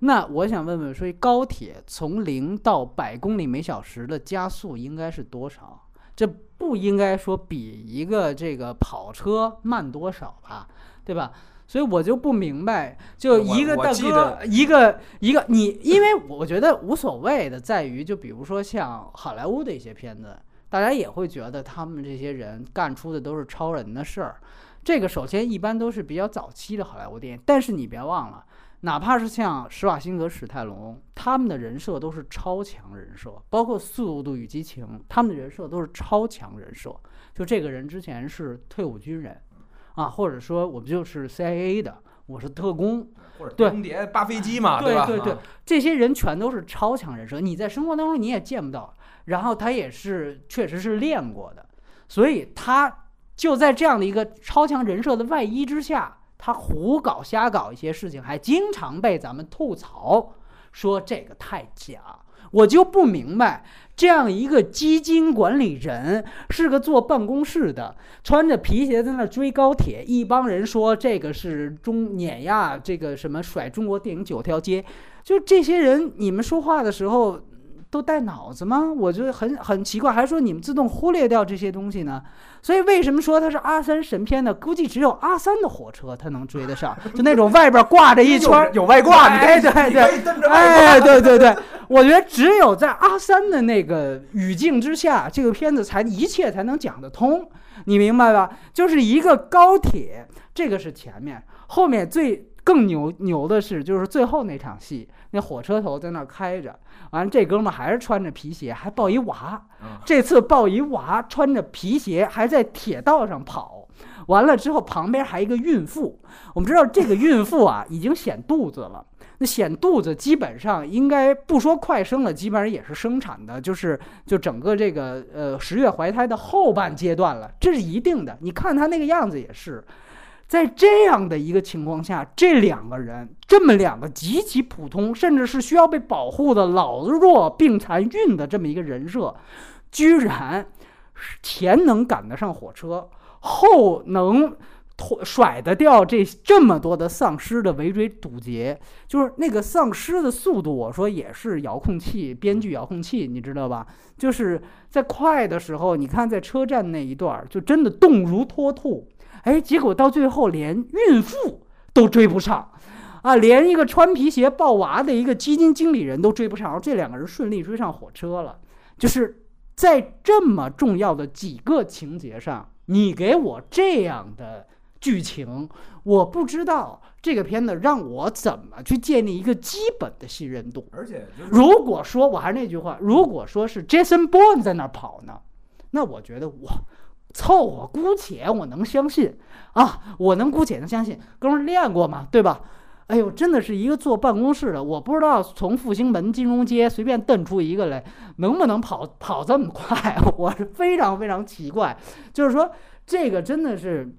那我想问问，说高铁从零到百公里每小时的加速应该是多少？这不应该说比一个这个跑车慢多少吧，对吧？所以我就不明白，就一个大哥，一个一个你，因为我觉得无所谓的在于，就比如说像好莱坞的一些片子，大家也会觉得他们这些人干出的都是超人的事儿。这个首先一般都是比较早期的好莱坞电影，但是你别忘了，哪怕是像施瓦辛格、史泰龙，他们的人设都是超强人设，包括《速度与激情》，他们的人设都是超强人设。就这个人之前是退伍军人，啊，或者说我们就是 CIA 的，我是特工，或者对空谍扒飞机嘛，对吧？对对对啊，这些人全都是超强人设，你在生活当中你也见不到。然后他也是确实是练过的，所以他就在这样的一个超强人设的外衣之下，他胡搞瞎搞一些事情，还经常被咱们吐槽说这个太假。我就不明白，这样一个基金管理人是个坐办公室的，穿着皮鞋在那追高铁，一帮人说这个是中碾压这个什么甩中国电影九条街，就这些人，你们说话的时候都带脑子吗？我觉得很很奇怪，还说你们自动忽略掉这些东西呢？所以为什么说它是阿三神片呢？估计只有阿三的火车它能追得上，就那种外边挂着一圈儿有有外挂，哎对对你可以蹬着外挂哎，对对对，我觉得只有在阿三的那个语境之下，这个片子才一切才能讲得通，你明白吧？就是一个高铁，这个是前面，后面最更牛牛的是，就是最后那场戏，那火车头在那儿开着，完了这哥们儿还是穿着皮鞋，还抱一娃，嗯这次抱一娃，穿着皮鞋还在铁道上跑。完了之后，旁边还一个孕妇。我们知道这个孕妇啊，已经显肚子了。那显肚子基本上应该不说快生了，基本上也是生产的，就是就整个这个呃十月怀胎的后半阶段了，这是一定的。你看她那个样子也是，在这样的一个情况下，这两个人这么两个极其普通，甚至是需要被保护的老弱病残孕的这么一个人设，居然前能赶得上火车，后能拖甩得掉这这么多的丧尸的围追堵截，就是那个丧尸的速度，我说也是遥控器编剧遥控器，你知道吧？就是在快的时候，你看在车站那一段儿，就真的动如脱兔，哎，结果到最后连孕妇都追不上。啊，连一个穿皮鞋抱娃的一个基金经理人都追不上，这两个人顺利追上火车了。就是在这么重要的几个情节上，你给我这样的剧情，我不知道这个片子让我怎么去建立一个基本的信任度。而且如果说我还是那句话，如果说是 Jason Bourne 在那儿跑呢，那我觉得我凑合，姑且我能相信啊，我能姑且能相信，哥们儿练过嘛，对吧？哎呦，真的是一个坐办公室的，我不知道从复兴门金融街随便蹬出一个来，能不能跑跑这么快？我是非常非常奇怪，就是说这个真的是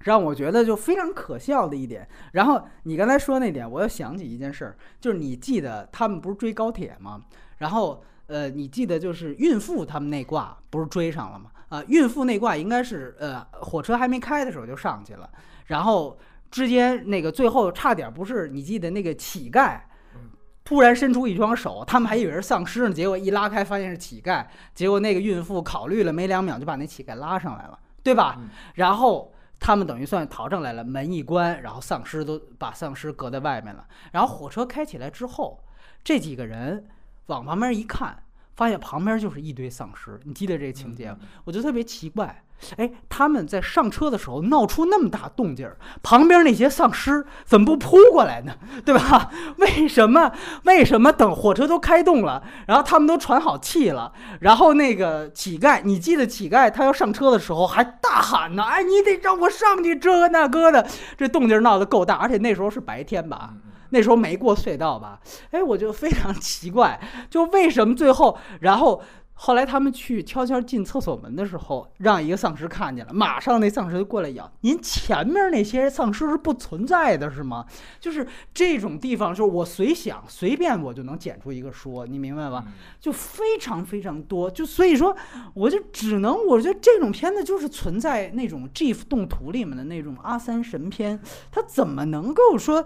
让我觉得就非常可笑的一点。然后你刚才说那点，我又想起一件事儿，就是你记得他们不是追高铁吗？然后呃，你记得就是孕妇他们那挂不是追上了吗？啊、孕妇那挂应该是呃火车还没开的时候就上去了，然后之间那个最后差点不是你记得那个乞丐嗯。突然伸出一双手，他们还以为是丧尸呢，结果一拉开发现是乞丐，结果那个孕妇考虑了没两秒就把那乞丐拉上来了，对吧？嗯然后他们等于算逃上来了，门一关，然后丧尸都把丧尸隔在外面了。然后火车开起来之后，这几个人往旁边一看，发现旁边就是一堆丧尸。你记得这个情节吗？我就特别奇怪，哎，他们在上车的时候闹出那么大动静儿，旁边那些丧尸怎么不扑过来呢？对吧？为什么？为什么等火车都开动了，然后他们都喘好气了，然后那个乞丐，你记得乞丐他要上车的时候还大喊呢，哎，你得让我上去，这个那个的，这动静闹得够大，而且那时候是白天吧？那时候没过隧道吧？哎，我就非常奇怪，就为什么最后，然后后来他们去悄悄进厕所门的时候，让一个丧尸看见了，马上那丧尸就过来咬。您前面那些丧尸是不存在的，是吗？就是这种地方，就是我随想随便我就能剪出一个说，你明白吧？嗯就非常非常多，就所以说，我就只能，我觉得这种片子就是存在那种 GIF 动图里面的那种阿三神片，它怎么能够说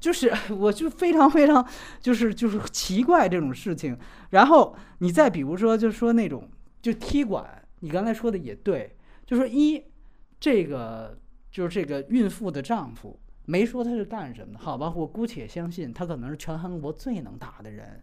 就是 我就非常非常就是就是奇怪这种事情。然后你再比如说，就说那种就踢馆，你刚才说的也对，就说一这个就是这个孕妇的丈夫没说他是干什么的，好吧，我姑且相信他可能是全韩国最能打的人。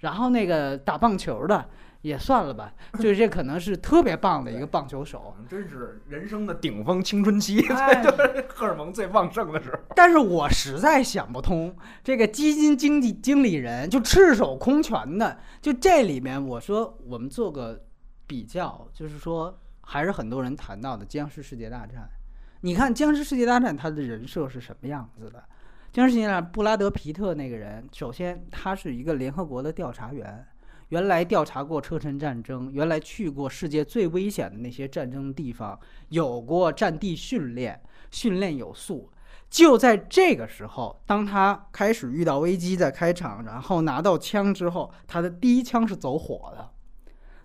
然后那个打棒球的也算了吧，就是这可能是特别棒的一个棒球手。真是人生的顶峰青春期，哎就是荷尔蒙最旺盛的时候。但是我实在想不通，这个基金经济经理人就赤手空拳的，就这里面，我说我们做个比较，就是说还是很多人谈到的《僵尸世界大战》。你看《僵尸世界大战》他的人设是什么样子的？《僵尸世界大战》布拉德皮特那个人，首先他是一个联合国的调查员，原来调查过车臣战争，原来去过世界最危险的那些战争地方，有过战地训练，训练有素。就在这个时候，当他开始遇到危机，在开场，然后拿到枪之后，他的第一枪是走火的，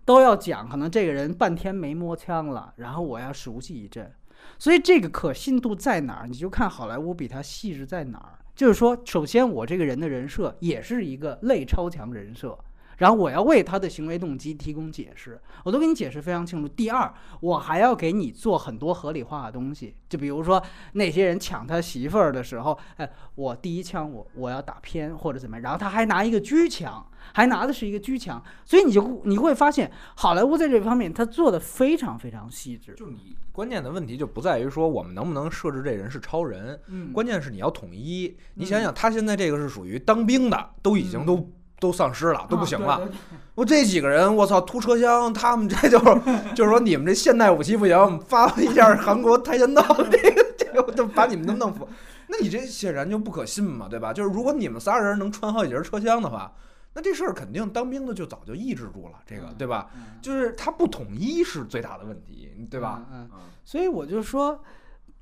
都要讲，可能这个人半天没摸枪了，然后我要熟悉一阵。所以这个可信度在哪儿？你就看好莱坞比他细致在哪儿。就是说，首先我这个人的人设也是一个类超强人设，然后我要为他的行为动机提供解释，我都给你解释非常清楚。第二，我还要给你做很多合理化的东西，就比如说那些人抢他媳妇儿的时候，哎，我第一枪我我要打偏或者怎么样，然后他还拿一个狙枪，还拿的是一个狙枪，所以你就你会发现好莱坞在这方面他做的非常非常细致。就你关键的问题就不在于说我们能不能设置这人是超人，嗯关键是你要统一。你想想，他现在这个是属于当兵的，都已经都。都丧尸了，都不行了。我这几个人，我操，突车厢，他们这就是 就是说你们这现代武器不行，发挥一下韩国跆拳道，这个这个就把你们都弄服。那你这显然就不可信嘛，对吧？就是如果你们仨人能穿好几节车厢的话，那这事儿肯定当兵的就早就抑制住了，这个对吧？嗯就是他不统一是最大的问题，对吧？嗯嗯所以我就说，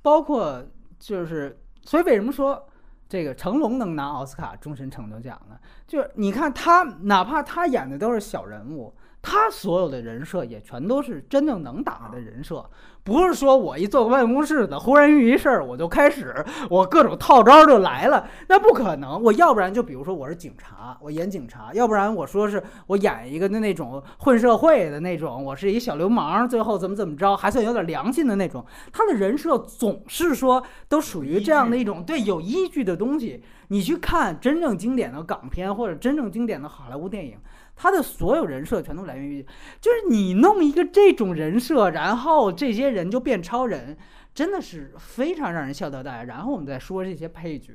包括就是，所以为什么说这个成龙能拿奥斯卡终身成就奖呢？就是你看他，哪怕他演的都是小人物，他所有的人设也全都是真正能打的人设，不是说我一坐办公室的，忽然遇一事儿我就开始我各种套招就来了，那不可能。我要不然就比如说我是警察，我演警察；要不然我说是我演一个那那种混社会的那种，我是一小流氓，最后怎么怎么着，还算有点良心的那种。他的人设总是说都属于这样的一种对有依据的东西。你去看真正经典的港片或者真正经典的好莱坞电影，他的所有人设全都来源于，就是你弄一个这种人设，然后这些人就变超人，真的是非常让人笑掉大牙。然后我们再说这些配角，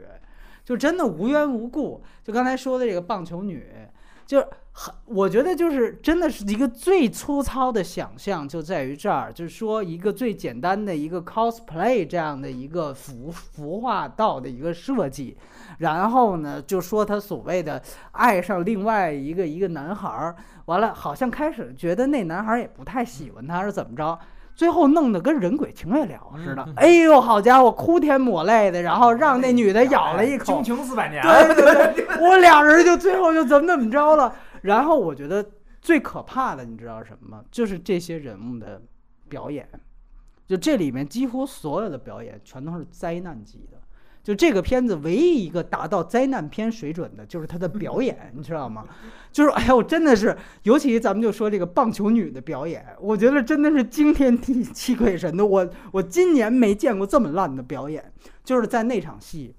就真的无缘无故，就刚才说的这个棒球女，就是很，我觉得就是真的是一个最粗糙的想象，就在于这儿，就是说一个最简单的一个 cosplay 这样的一个服服化道的一个设计，然后呢，就说他所谓的爱上另外一个一个男孩儿，完了好像开始觉得那男孩儿也不太喜欢他，是怎么着？最后弄得跟人鬼情未了似的，哎呦，好家伙，哭天抹泪的，然后让那女的咬了一口，哎情四百年，对对对，我俩人就最后就怎么怎么着了。然后我觉得最可怕的，你知道什么吗？就是这些人物的表演，就这里面几乎所有的表演全都是灾难级的。就这个片子唯一一个达到灾难片水准的，就是他的表演，你知道吗？就是哎呀，我真的是，尤其咱们就说这个棒球女的表演，我觉得真的是惊天地泣鬼神的。我我今年没见过这么烂的表演，就是在那场戏，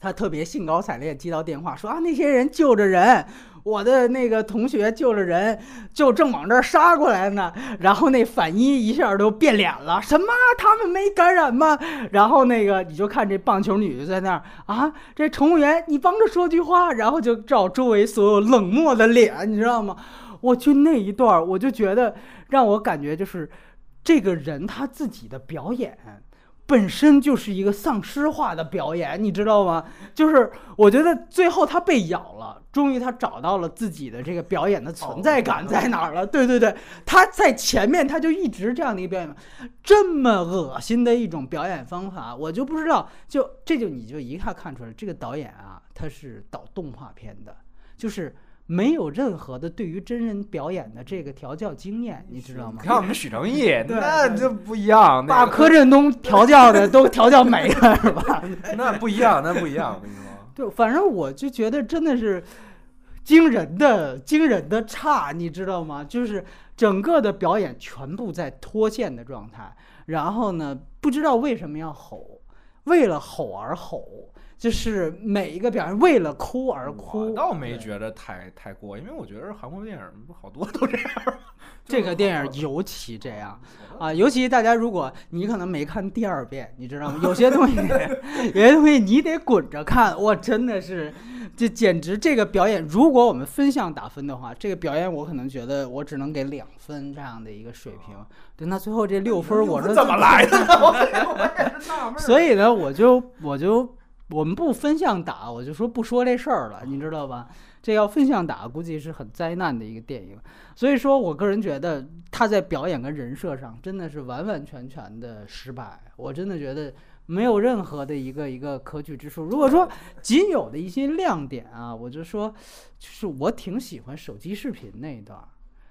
他特别兴高采烈接到电话说啊，那些人救着人，我的那个同学救了人，就正往这儿杀过来呢。然后那反一一下都变脸了，什么？他们没感染吗？然后那个你就看这棒球女就在那儿啊，这乘务员你帮着说句话，然后就照周围所有冷漠的脸，你知道吗？我就那一段，我就觉得让我感觉就是这个人他自己的表演。本身就是一个丧尸化的表演，你知道吗？就是我觉得最后他被咬了，终于他找到了自己的这个表演的存在感在哪儿了。对对对，他在前面他就一直这样的一个表演，这么恶心的一种表演方法，我就不知道，就这就你就一看看出来，这个导演啊，他是导动画片的，就是。没有任何的对于真人表演的这个调教经验，你知道吗你？看我们许成义，那就不一样，那个把柯震东调教的都调教没了，是吧？那不一样，那不一样，我跟你说。对，反正我就觉得真的是惊人的、惊人的差，你知道吗？就是整个的表演全部在脱线的状态，然后呢，不知道为什么要吼，为了吼而吼，就是每一个表演为了哭而哭。我倒没觉得太太过，因为我觉得韩国电影不好多都这样。这个电影尤其这样 啊，尤其大家如果你可能没看第二遍，你知道吗？有些东西，有些东西你得滚着看，我真的是，这简直这个表演，如果我们分项打分的话，这个表演我可能觉得我只能给两分这样的一个水平。对，那最后这六分我是怎么来的。所以呢，我就我就我们不分项打，我就说不说这事儿了，你知道吧？这要分项打，估计是很灾难的一个电影。所以说我个人觉得他在表演跟人设上真的是完完全全的失败。我真的觉得没有任何的一个一个可取之处。如果说仅有的一些亮点啊，我就说，就是我挺喜欢手机视频那一段，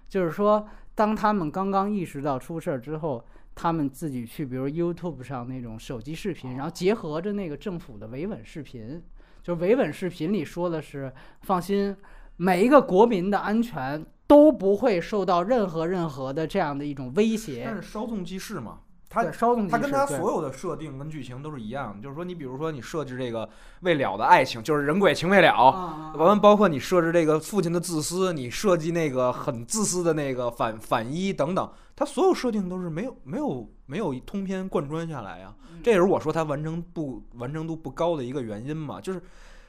就是说当他们刚刚意识到出事儿之后。他们自己去，比如 YouTube 上那种手机视频，然后结合着那个政府的维稳视频，就是维稳视频里说的是，放心，每一个国民的安全都不会受到任何任何的这样的一种威胁。但。是稍纵即逝嘛，他对，稍纵它跟它所有的设定跟剧情都是一样的，就是说，你比如说你设置这个未了的爱情，就是人鬼情未了，完完了包括你设置这个父亲的自私，你设计那个很自私的那个反反一等等，它所有设定都是没有没有没有通篇贯穿下来呀、这也是我说它完成不完成度不高的一个原因嘛，就是。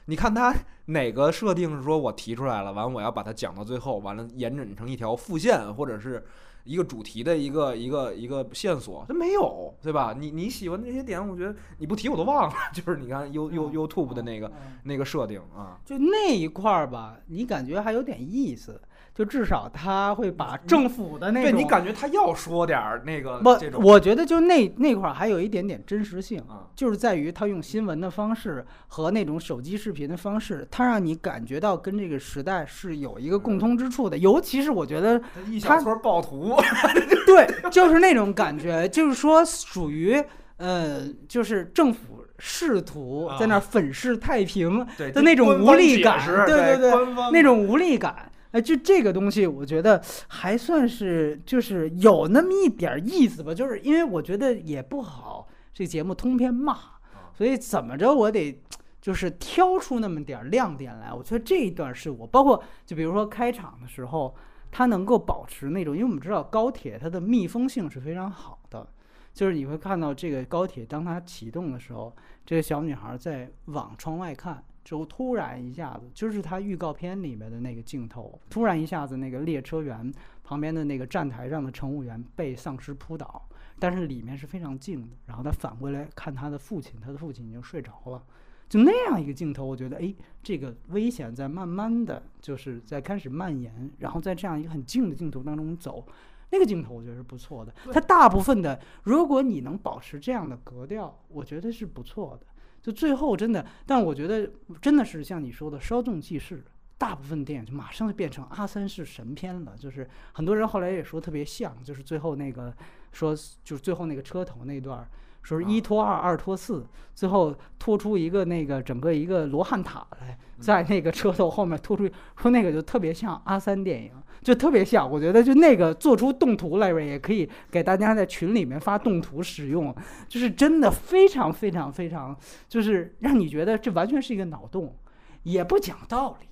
你看它 哪个设定是说我提出来了，完了我要把它讲到最后，完了延展成一条副线或者是一个主题的一个一个一个线索，它没有，对吧？你你喜欢的这些点，我觉得你不提我都忘了。就是你看 You You YouTube 的那个嗯。那个设定啊，就那一块儿吧，你感觉还有点意思，就至少他会把政府的那种对你感觉他要说点儿那个不我觉得就那那块儿还有一点点真实性，啊，就是在于他用新闻的方式和那种手机视频的方式，他让你感觉到跟这个时代是有一个共通之处的。尤其是我觉得，他一小撮暴徒，对，就是那种感觉，就是说属于呃，就是政府试图在那儿粉饰太平的那种无力感，对对，对那种无力感。哎，就这个东西，我觉得还算是就是有那么一点儿意思吧。就是因为我觉得也不好，这节目通篇骂，所以怎么着我得就是挑出那么点儿亮点来。我觉得这一段是我包括就比如说开场的时候，它能够保持那种，因为我们知道高铁它的密封性是非常好的，就是你会看到这个高铁当它启动的时候，这个小女孩在往窗外看。之后突然一下子，就是他预告片里面的那个镜头，突然一下子那个列车员旁边的那个站台上的乘务员被丧尸扑倒，但是里面是非常静的。然后他反过来看他的父亲，他的父亲已经睡着了，就那样一个镜头，我觉得哎，这个危险在慢慢的就是在开始蔓延，然后在这样一个很静的镜头当中走。那个镜头我觉得是不错的，它大部分的，如果你能保持这样的格调，我觉得是不错的。就最后真的，但我觉得真的是像你说的稍纵即逝，大部分电影就马上就变成阿三是神片了。就是很多人后来也说特别像，就是最后那个说就是最后那个车头那段儿，说是一拖二，二拖四，最后拖出一个那个整个一个罗汉塔来，在那个车头后面拖出，说那个就特别像阿三电影。就特别像，我觉得就那个做出动图来，也可以给大家在群里面发动图使用，就是真的非常非常非常，就是让你觉得这完全是一个脑洞，也不讲道理。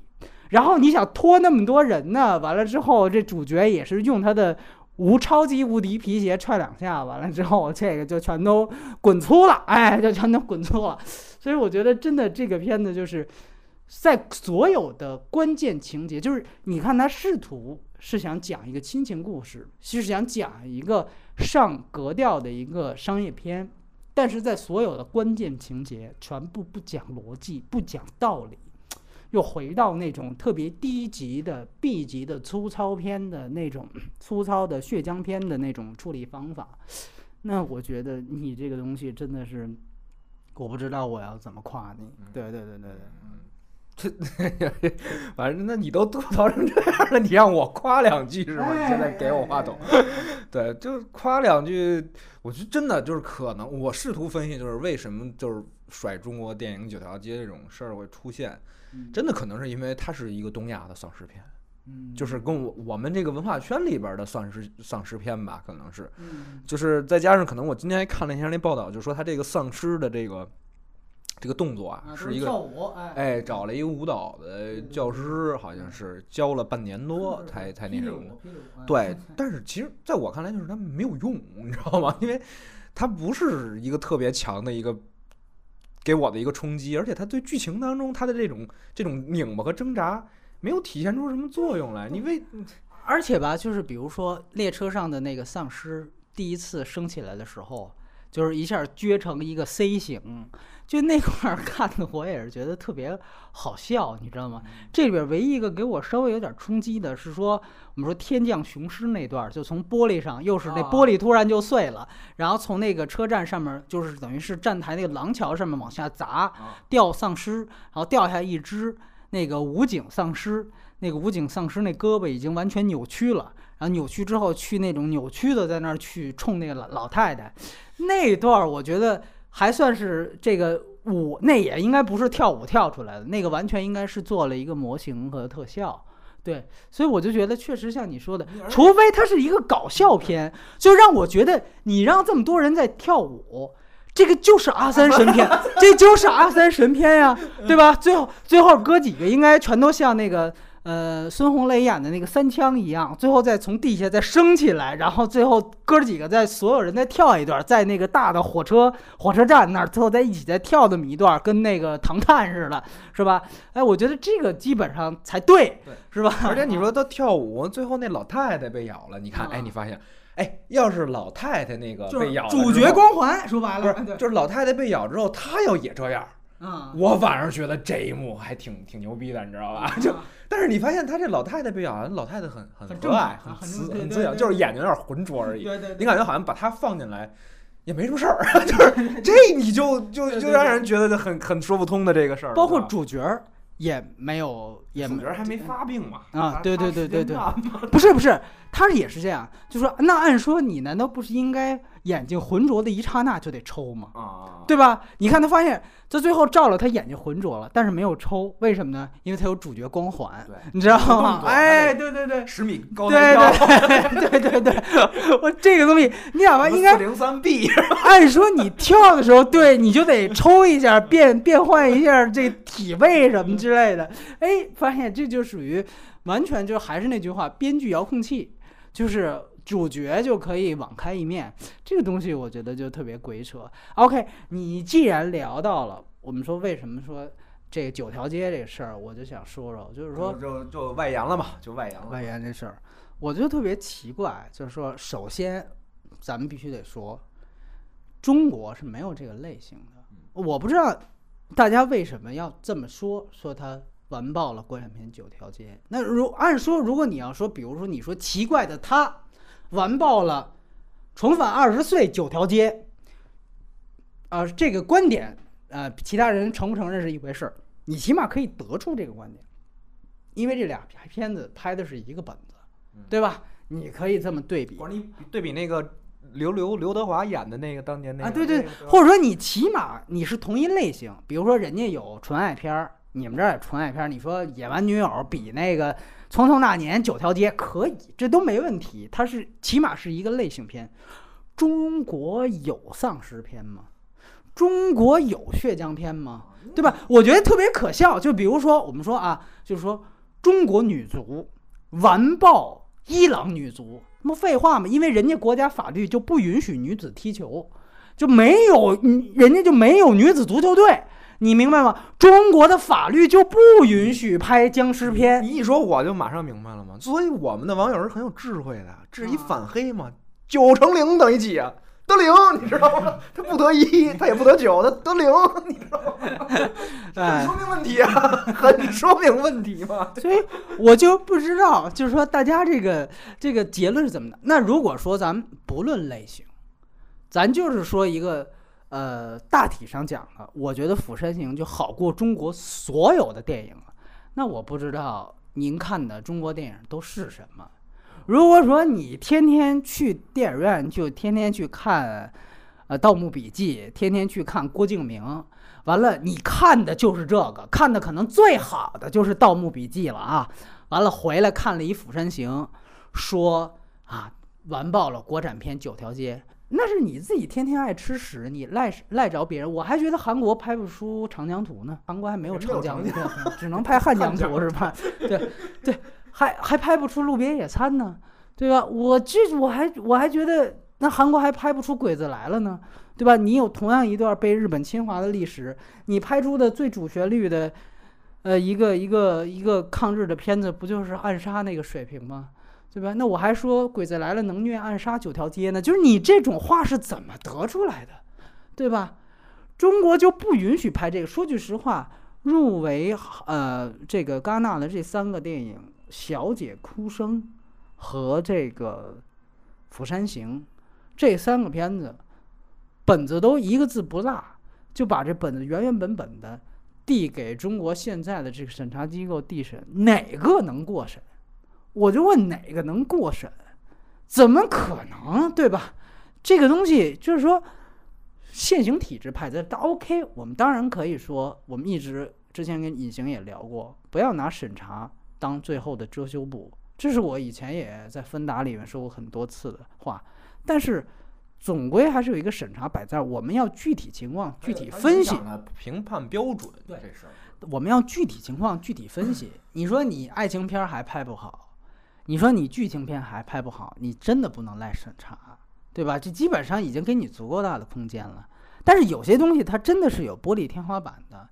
然后你想拖那么多人呢，完了之后这主角也是用他的无超级无敌皮鞋踹两下，完了之后这个就全都滚粗了，哎，就全都滚粗了。所以我觉得真的这个片子就是。在所有的关键情节，就是你看他试图是想讲一个亲情故事，是想讲一个上格调的一个商业片，但是在所有的关键情节全部不讲逻辑、不讲道理，又回到那种特别低级的 B 级的粗糙片的那种粗糙的血浆片的那种处理方法。那我觉得你这个东西真的是，我不知道我要怎么夸你。对对对对对。反正那你都吐槽成这样了，你让我夸两句是吗？哎你现在给我话筒，对，就是夸两句。我觉得真的就是可能，我试图分析就是为什么就是甩中国电影九条街这种事儿会出现，嗯。真的可能是因为它是一个东亚的丧尸片，嗯。就是跟我我们这个文化圈里边儿的丧尸丧尸片吧，可能是，嗯。就是再加上可能我今天还看了一下那报道，就说他这个丧尸的这个这个动作啊，啊是一个跳舞，哎，哎找了一个舞蹈的教师，好像是教了半年多才才那什。么对，但是其实在我看来，就是他没有用，你知道吗？因为他不是一个特别强的一个给我的一个冲击，而且他对剧情当中他的这种这种拧巴和挣扎没有体现出什么作用来。你为 而且吧，就是比如说列车上的那个丧尸第一次升起来的时候，就是一下撅成一个 C 型，就那块儿看的我也是觉得特别好笑，你知道吗？这里边唯一一个给我稍微有点冲击的是说，我们说天降雄狮那段儿，就从玻璃上，又是那啊玻璃突然就碎了，然后从那个车站上面，就是等于是站台那个廊桥上面往下砸，掉丧尸，然后掉下一只那个武警丧尸，那个武警丧尸那胳膊已经完全扭曲了，然后扭曲之后去那种扭曲的在那儿去冲那个老老太太，那段儿我觉得还算是这个舞，那也应该不是跳舞跳出来的，那个完全应该是做了一个模型和特效。对，所以我就觉得确实像你说的，除非它是一个搞笑片，就让我觉得你让这么多人在跳舞，这个就是阿三神片，这就是阿三神片呀，对吧？最后最后哥几个应该全都像那个呃孙红雷演的那个三枪一样，最后再从地下再升起来，然后最后哥几个再所有人再跳一段，在那个大的火车火车站那儿，最后再一起再跳这么一段，跟那个唐探似的，是吧？哎，我觉得这个基本上才对，对是吧？而且你 说他跳舞，最后那老太太被咬了，你看，啊哎，你发现，哎，要是老太太那个被咬了主角光环，说白了，就是老太太被咬之后，她要也这样，嗯，我反而觉得这一幕还挺挺牛逼的，你知道吧？就但是你发现他这老太太被咬了，老太太很很很和蔼，很慈很对对很滋养，对就是眼睛有点浑浊而已。对对你感觉好像把她放进来也没什么事儿，就是这你就就就让人觉得很很说不通的这个事儿。包括主角儿也没有，也主角还没发病嘛？啊对对对对对不是不是，他也是这样，就说那按说你难道不是应该眼睛浑浊的一刹那就得抽吗？啊，对吧？你看他发现，这最后照了他眼睛浑浊了，但是没有抽，为什么呢？因为他有主角光环，对，你知道吗？哎，还对对对。十米高对对对对对，我这个东西，你想吧，应该零三 B 按说你跳的时候，对你就得抽一下，变变换一下这体位什么之类的。哎，发现这就属于完全就还是那句话，编剧遥控器，就是主角就可以网开一面。这个东西我觉得就特别鬼扯。OK，你既然聊到了，我们说为什么说这个九条街这个事儿，我就想说说，就是说就就就外延了嘛，就外延了。外延这事儿，我就特别奇怪，就是说，首先咱们必须得说，中国是没有这个类型的。我不知道大家为什么要这么说，说它完爆了国产片《九条街》。那如按说，如果你要说，比如说你说奇怪的他完爆了《重返二十岁》《九条街》，啊、这个观点，呃，其他人承不承认是一回事儿，你起码可以得出这个观点。因为这俩片子拍的是一个本子，对吧？你可以这么对比你对比那个刘刘刘德华演的那个当年那个啊，对对或者说你起码你是同一类型，比如说人家有纯爱片儿，你们这儿也纯爱片儿，你说《野蛮女友》比那个《匆匆那年》《九条街》可以，这都没问题，它是起码是一个类型片。中国有丧尸片吗？中国有血浆片吗？对吧？我觉得特别可笑。就比如说，我们说啊，就是说中国女足完爆伊朗女足，那不废话吗？因为人家国家法律就不允许女子踢球，就没有，嗯人家就没有女子足球队。你明白吗？中国的法律就不允许拍僵尸片。你一说我就马上明白了嘛。所以我们的网友是很有智慧的，这是一啊反黑嘛，九乘零等于几啊？得零，你知道吗？他不得一，他也不得九，他得零，你知道吗？哎很说明问题啊，很说明问题嘛。所以我就不知道，就是说大家这个这个结论是怎么的？那如果说咱们不论类型，咱就是说一个呃大体上讲了，我觉得《釜山行》就好过中国所有的电影了。那我不知道您看的中国电影都是什么？如果说你天天去电影院就天天去看，呃《盗墓笔记》，天天去看郭敬明，完了你看的就是这个，看的可能最好的就是《盗墓笔记》了啊。完了回来看了一《釜山行》，说啊完爆了国产片九条街。那是你自己天天爱吃屎，你赖赖着别人。我还觉得韩国拍不出长江图呢，韩国还没有长江，只能拍汉江图是吧？对对，还还拍不出路边野餐呢，对吧？我这我还我还觉得那韩国还拍不出鬼子来了呢，对吧？你有同样一段被日本侵华的历史，你拍出的最主旋律的，呃，一个一个一个抗日的片子，不就是暗杀那个水平吗？对吧？那我还说鬼子来了能虐暗杀九条街呢，就是你这种话是怎么得出来的，对吧？中国就不允许拍这个。说句实话，入围呃这个戛纳的这三个电影《小姐哭声》和这个《釜山行》这三个片子，本子都一个字不落，就把这本子原原本本的递给中国现在的这个审查机构递审，哪个能过审？我就问哪个能过审？怎么可能，对吧？这个东西就是说，现行体制派的，倒 OK。我们当然可以说，我们一直之前跟隐形也聊过，不要拿审查当最后的遮羞布。这是我以前也在芬达里面说过很多次的话。但是，总归还是有一个审查摆在，我们要具体情况具体分析评判标准。对，这事儿我们要具体情况具体分析。你说你爱情片还拍不好？你说你剧情片还拍不好，你真的不能赖审查，对吧？这基本上已经给你足够大的空间了。但是有些东西它真的是有玻璃天花板的，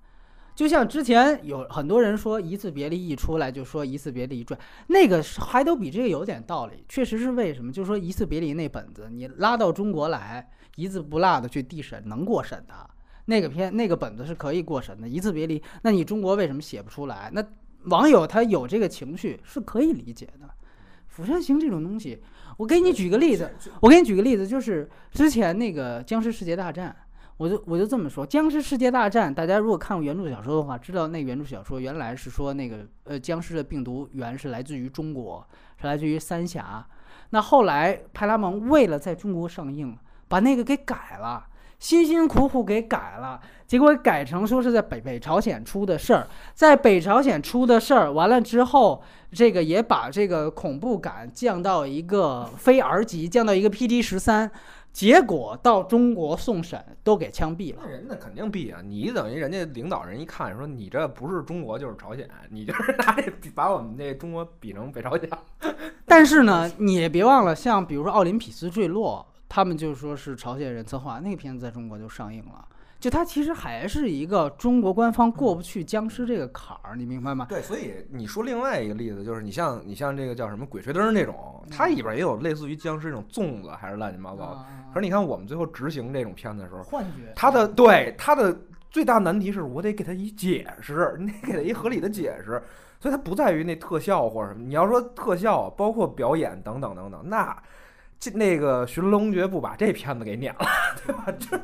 就像之前有很多人说《一次别离》一出来就说《一次别离一传》，那个还都比这个有点道理。确实是为什么？就是说《一次别离》那本子你拉到中国来，一字不落的去递审，能过审的。那个片那个本子是可以过审的，《一次别离》，那你中国为什么写不出来？那网友他有这个情绪是可以理解的。《釜山行》这种东西，我给你举个例子，我给你举个例子，就是之前那个《僵尸世界大战》，我就我就这么说，《僵尸世界大战》，大家如果看过原著小说的话，知道那原著小说原来是说那个呃僵尸的病毒源是来自于中国，是来自于三峡。那后来派拉蒙为了在中国上映，把那个给改了，辛辛苦苦给改了，结果改成说是在北北朝鲜出的事儿，在北朝鲜出的事儿，完了之后。这个也把这个恐怖感降到一个非 R 级，降到一个 PG 十三，结果到中国送审都给枪毙了。那人那肯定毙啊！你等于人家领导人一看说你这不是中国就是朝鲜，你就是拿这把我们这中国比成北朝鲜。但是呢，你也别忘了，像比如说《奥林匹斯坠落》，他们就说是朝鲜人策划，那个片子在中国就上映了。就它其实还是一个中国官方过不去僵尸这个坎儿，你明白吗？对，所以你说另外一个例子，就是你像你像这个叫什么《鬼吹灯》这种，它里边也有类似于僵尸这种粽子，还是乱七八糟。可是你看我们最后执行这种片子的时候，幻觉，它的对它的最大难题是我得给它一解释，你得给它一合理的解释。所以它不在于那特效或者什么，你要说特效，包括表演等等等等，那。这那个寻龙诀不把这片子给撵了，对吧？就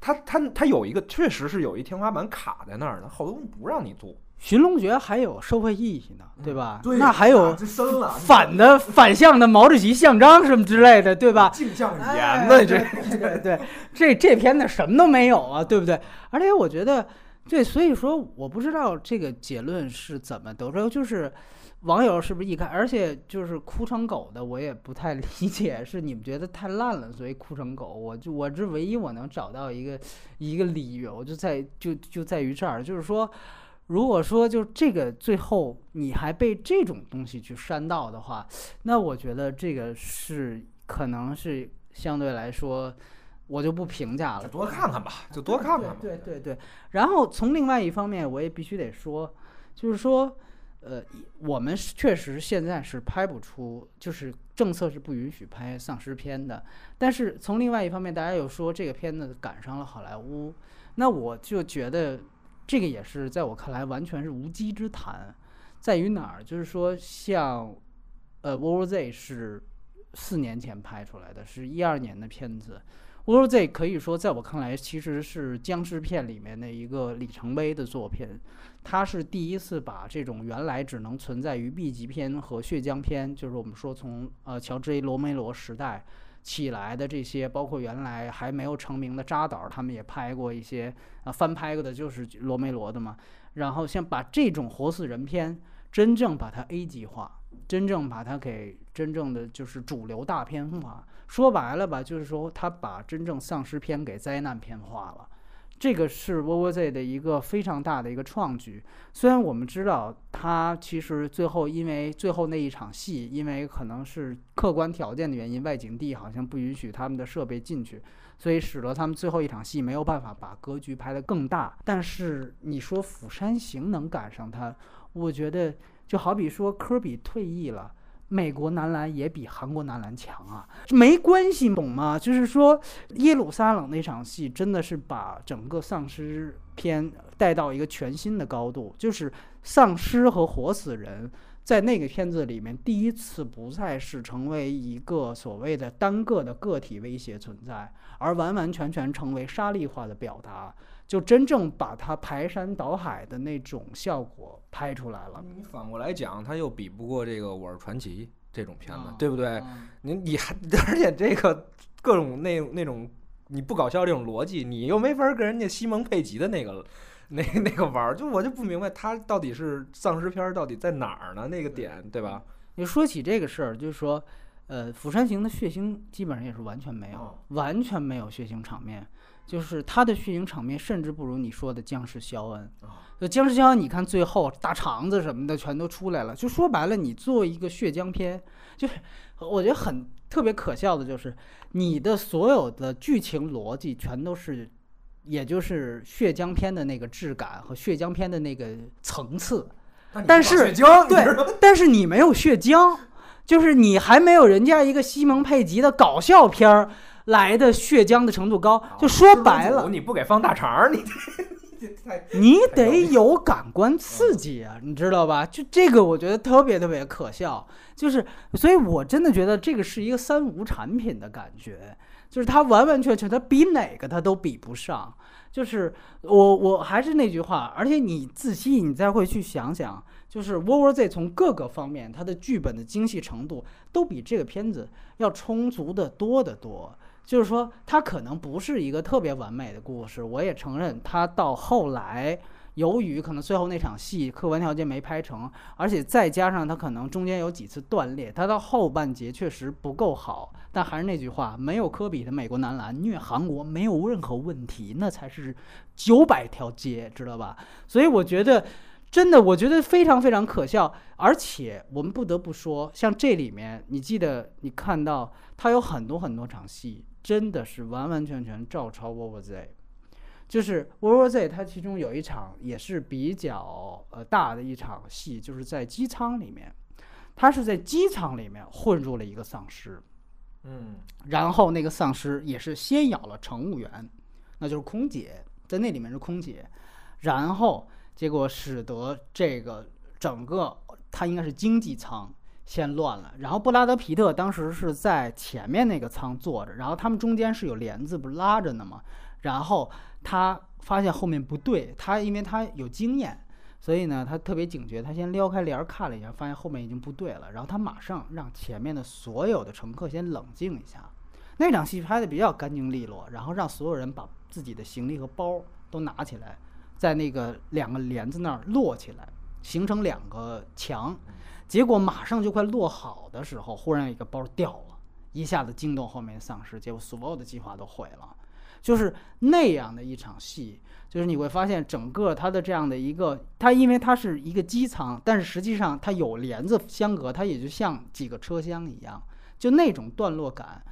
他他他有一个，确实是有一天花板卡在那儿的，好多东西不让你做。寻龙诀还有社会意义呢，对吧？对，那还有反的反向的毛主席像章什么之类的，对吧？镜像语言呢？这对对，这这片子什么都没有啊，对不对？而且我觉得，对，所以说我不知道这个结论是怎么得出来，就是。网友是不是一看，而且就是哭成狗的，我也不太理解，是你们觉得太烂了，所以哭成狗。我就我这唯一我能找到一个一个理由，就在就就在于这儿，就是说，如果说就这个最后你还被这种东西去煽到的话，那我觉得这个是可能是相对来说，我就不评价了。多看看吧，就多看看吧。对对对。然后从另外一方面，我也必须得说，就是说。呃，我们是确实现在是拍不出，就是政策是不允许拍丧尸片的。但是从另外一方面，大家又说这个片子赶上了好莱坞，那我就觉得这个也是在我看来完全是无稽之谈。在于哪儿？就是说，像呃《World War Z》是四年前拍出来的，是一二年的片子。《w o r l d Z》可以说在我看来其实是僵尸片里面的一个里程碑的作品。他是第一次把这种原来只能存在于 B 级片和血浆片，就是我们说从呃乔治 A 罗梅罗时代起来的这些，包括原来还没有成名的扎导，他们也拍过一些啊翻拍过的，就是罗梅罗的嘛。然后像把这种活死人片真正把它 A 级化，真正把它给真正的就是主流大片化。说白了吧，就是说他把真正丧尸片给灾难片化了。这个是 w o Z 的一个非常大的一个创举。虽然我们知道他其实最后因为最后那一场戏，因为可能是客观条件的原因，外景地好像不允许他们的设备进去，所以使得他们最后一场戏没有办法把格局拍得更大。但是你说《釜山行》能赶上他，我觉得就好比说科比退役了。美国男篮也比韩国男篮强啊，没关系，懂吗？就是说，耶路撒冷那场戏真的是把整个丧尸片带到一个全新的高度，就是丧尸和活死人在那个片子里面第一次不再是成为一个所谓的单个的个体威胁存在，而完完全全成为沙粒化的表达。就真正把它排山倒海的那种效果拍出来了。你反过来讲，它又比不过这个《我是传奇》这种片子，对不对？你你还 而且这个各种那那种你不搞笑这种逻辑，你又没法跟人家西蒙佩吉的那个那那个玩儿。就我就不明白他到底是丧尸片到底在哪儿呢？那个点对吧？你说起这个事儿，就是说，呃，《釜山行》的血腥基本上也是完全没有，完全没有血腥场面。就是他的血腥场面，甚至不如你说的僵尸肖恩。就僵尸肖恩，你看最后大肠子什么的全都出来了。就说白了，你做一个血浆片，就是我觉得很特别可笑的，就是你的所有的剧情逻辑全都是，也就是血浆片的那个质感和血浆片的那个层次。但是对，但是你没有血浆，就是你还没有人家一个西蒙佩吉的搞笑片儿。来的血浆的程度高，就说白了，你不给放大肠，你 你得有感官刺激啊，你知道吧？就这个，我觉得特别特别可笑，就是，所以我真的觉得这个是一个三无产品的感觉，就是它完完全全，它比哪个它都比不上。就是我我还是那句话，而且你仔细你再会去想想，就是《War War Z》从各个方面，它的剧本的精细程度都比这个片子要充足的多得多。就是说，它可能不是一个特别完美的故事。我也承认，它到后来，由于可能最后那场戏客观条件没拍成，而且再加上它可能中间有几次断裂，它到后半节确实不够好。但还是那句话，没有科比的美国男篮虐韩国没有任何问题，那才是九百条街，知道吧？所以我觉得，真的，我觉得非常非常可笑。而且我们不得不说，像这里面，你记得你看到他有很多很多场戏。真的是完完全全照抄《War War Z》，就是《War War Z》，它其中有一场也是比较呃大的一场戏，就是在机舱里面，他是在机舱里面混入了一个丧尸，嗯，然后那个丧尸也是先咬了乘务员，那就是空姐，在那里面是空姐，然后结果使得这个整个它应该是经济舱。先乱了，然后布拉德皮特当时是在前面那个舱坐着，然后他们中间是有帘子不拉着呢吗？然后他发现后面不对，他因为他有经验，所以呢他特别警觉，他先撩开帘儿看了一下，发现后面已经不对了，然后他马上让前面的所有的乘客先冷静一下。那场戏拍的比较干净利落，然后让所有人把自己的行李和包都拿起来，在那个两个帘子那儿摞起来，形成两个墙。结果马上就快落好的时候，忽然有一个包掉了，一下子惊动后面丧尸，结果所有的计划都毁了。就是那样的一场戏，就是你会发现整个它的这样的一个，它因为它是一个机舱，但是实际上它有帘子相隔，它也就像几个车厢一样，就那种段落感，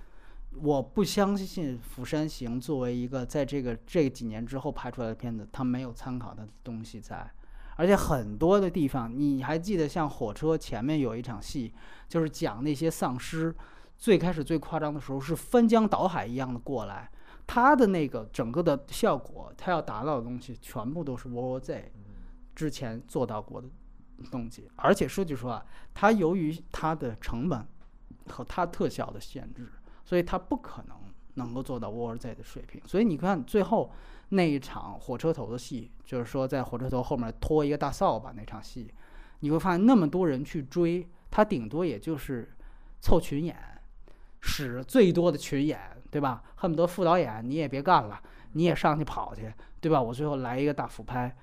我不相信《釜山行》作为一个在这个这几年之后拍出来的片子，它没有参考的东西在。而且很多的地方，你还记得像火车前面有一场戏，就是讲那些丧尸，最开始最夸张的时候是翻江倒海一样的过来，它的那个整个的效果，它要达到的东西，全部都是 War Z 之前做到过的东西。而且说句实话，它由于它的成本和它特效的限制，所以它不可能能够做到 War Z 的水平。所以你看最后。那一场火车头的戏，就是说在火车头后面拖一个大扫把那场戏，你会发现那么多人去追他，顶多也就是凑群演，使最多的群演，对吧？恨不得副导演你也别干了，你也上去跑去，对吧？我最后来一个大俯拍，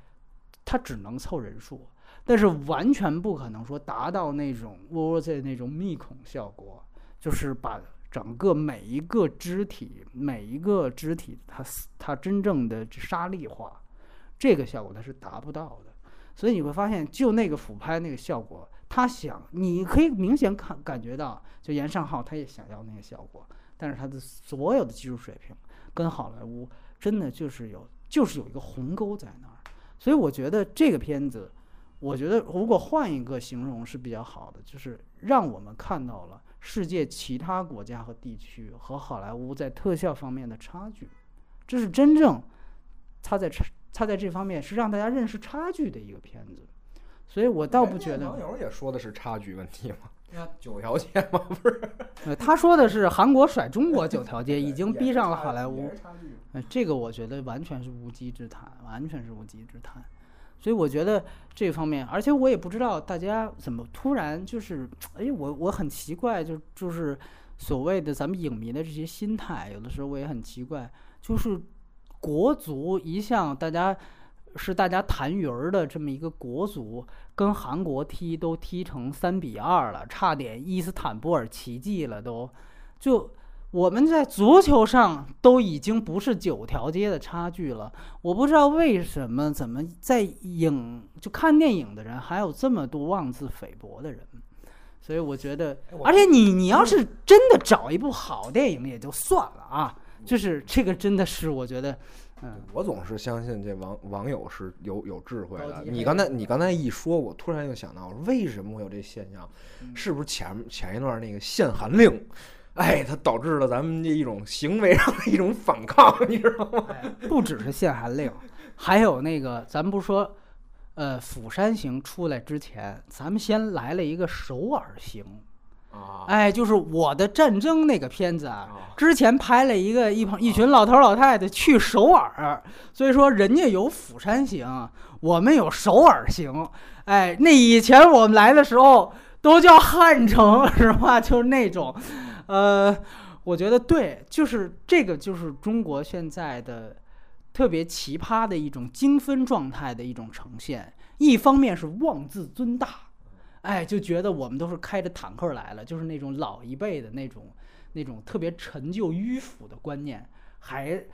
他只能凑人数，但是完全不可能说达到那种窝窝在那种密孔效果，就是把整个每一个肢体每一个肢体它它真正的沙粒化，这个效果它是达不到的。所以你会发现，就那个俯拍那个效果，他想你可以明显感感觉到，就严尚浩他也想要那个效果，但是他的所有的技术水平跟好莱坞真的就是有就是有一个鸿沟在那儿。所以我觉得这个片子，我觉得如果换一个形容是比较好的，就是让我们看到了世界其他国家和地区和好莱坞在特效方面的差距，这是真正他在差他在这方面是让大家认识差距的一个片子。所以我倒不觉得网，友也说的是差距问题嘛，九条街吗，不是？呃，他说的是韩国甩中国九条街，已经逼上了好莱坞。呃，这个我觉得完全是无稽之谈，完全是无稽之谈。所以我觉得这方面，而且我也不知道大家怎么突然就是，哎，我我很奇怪，就就是所谓的咱们影迷的这些心态，有的时候我也很奇怪，就是国足一向大家是大家谈鱼儿的这么一个国足，跟韩国踢都踢成三比二了，差点伊斯坦布尔奇迹了都，就。我们在足球上都已经不是九条街的差距了，我不知道为什么，怎么在影就看电影的人还有这么多妄自菲薄的人，所以我觉得，而且你你要是真的找一部好电影也就算了啊，就是这个真的是我觉得，嗯，我总是相信这网网友是有有智慧的。你刚才你刚才一说，我突然又想到，为什么会有这现象？嗯是不是前前一段那个限韩令？哎，它导致了咱们这一种行为上的一种反抗，你知道吗？哎不只是限韩令，还有那个咱们不说，呃，《釜山行》出来之前，咱们先来了一个首尔行，啊，哎，就是我的战争那个片子啊，啊之前拍了一个一帮一群老头老太太去首尔，所以说人家有釜山行，我们有首尔行。哎，那以前我们来的时候都叫汉城是吧？就是那种，呃，我觉得对，就是这个就是中国现在的特别奇葩的一种精分状态的一种呈现。一方面是妄自尊大，哎，就觉得我们都是开着坦克来了，就是那种老一辈的那种那种特别陈旧迂腐的观念，还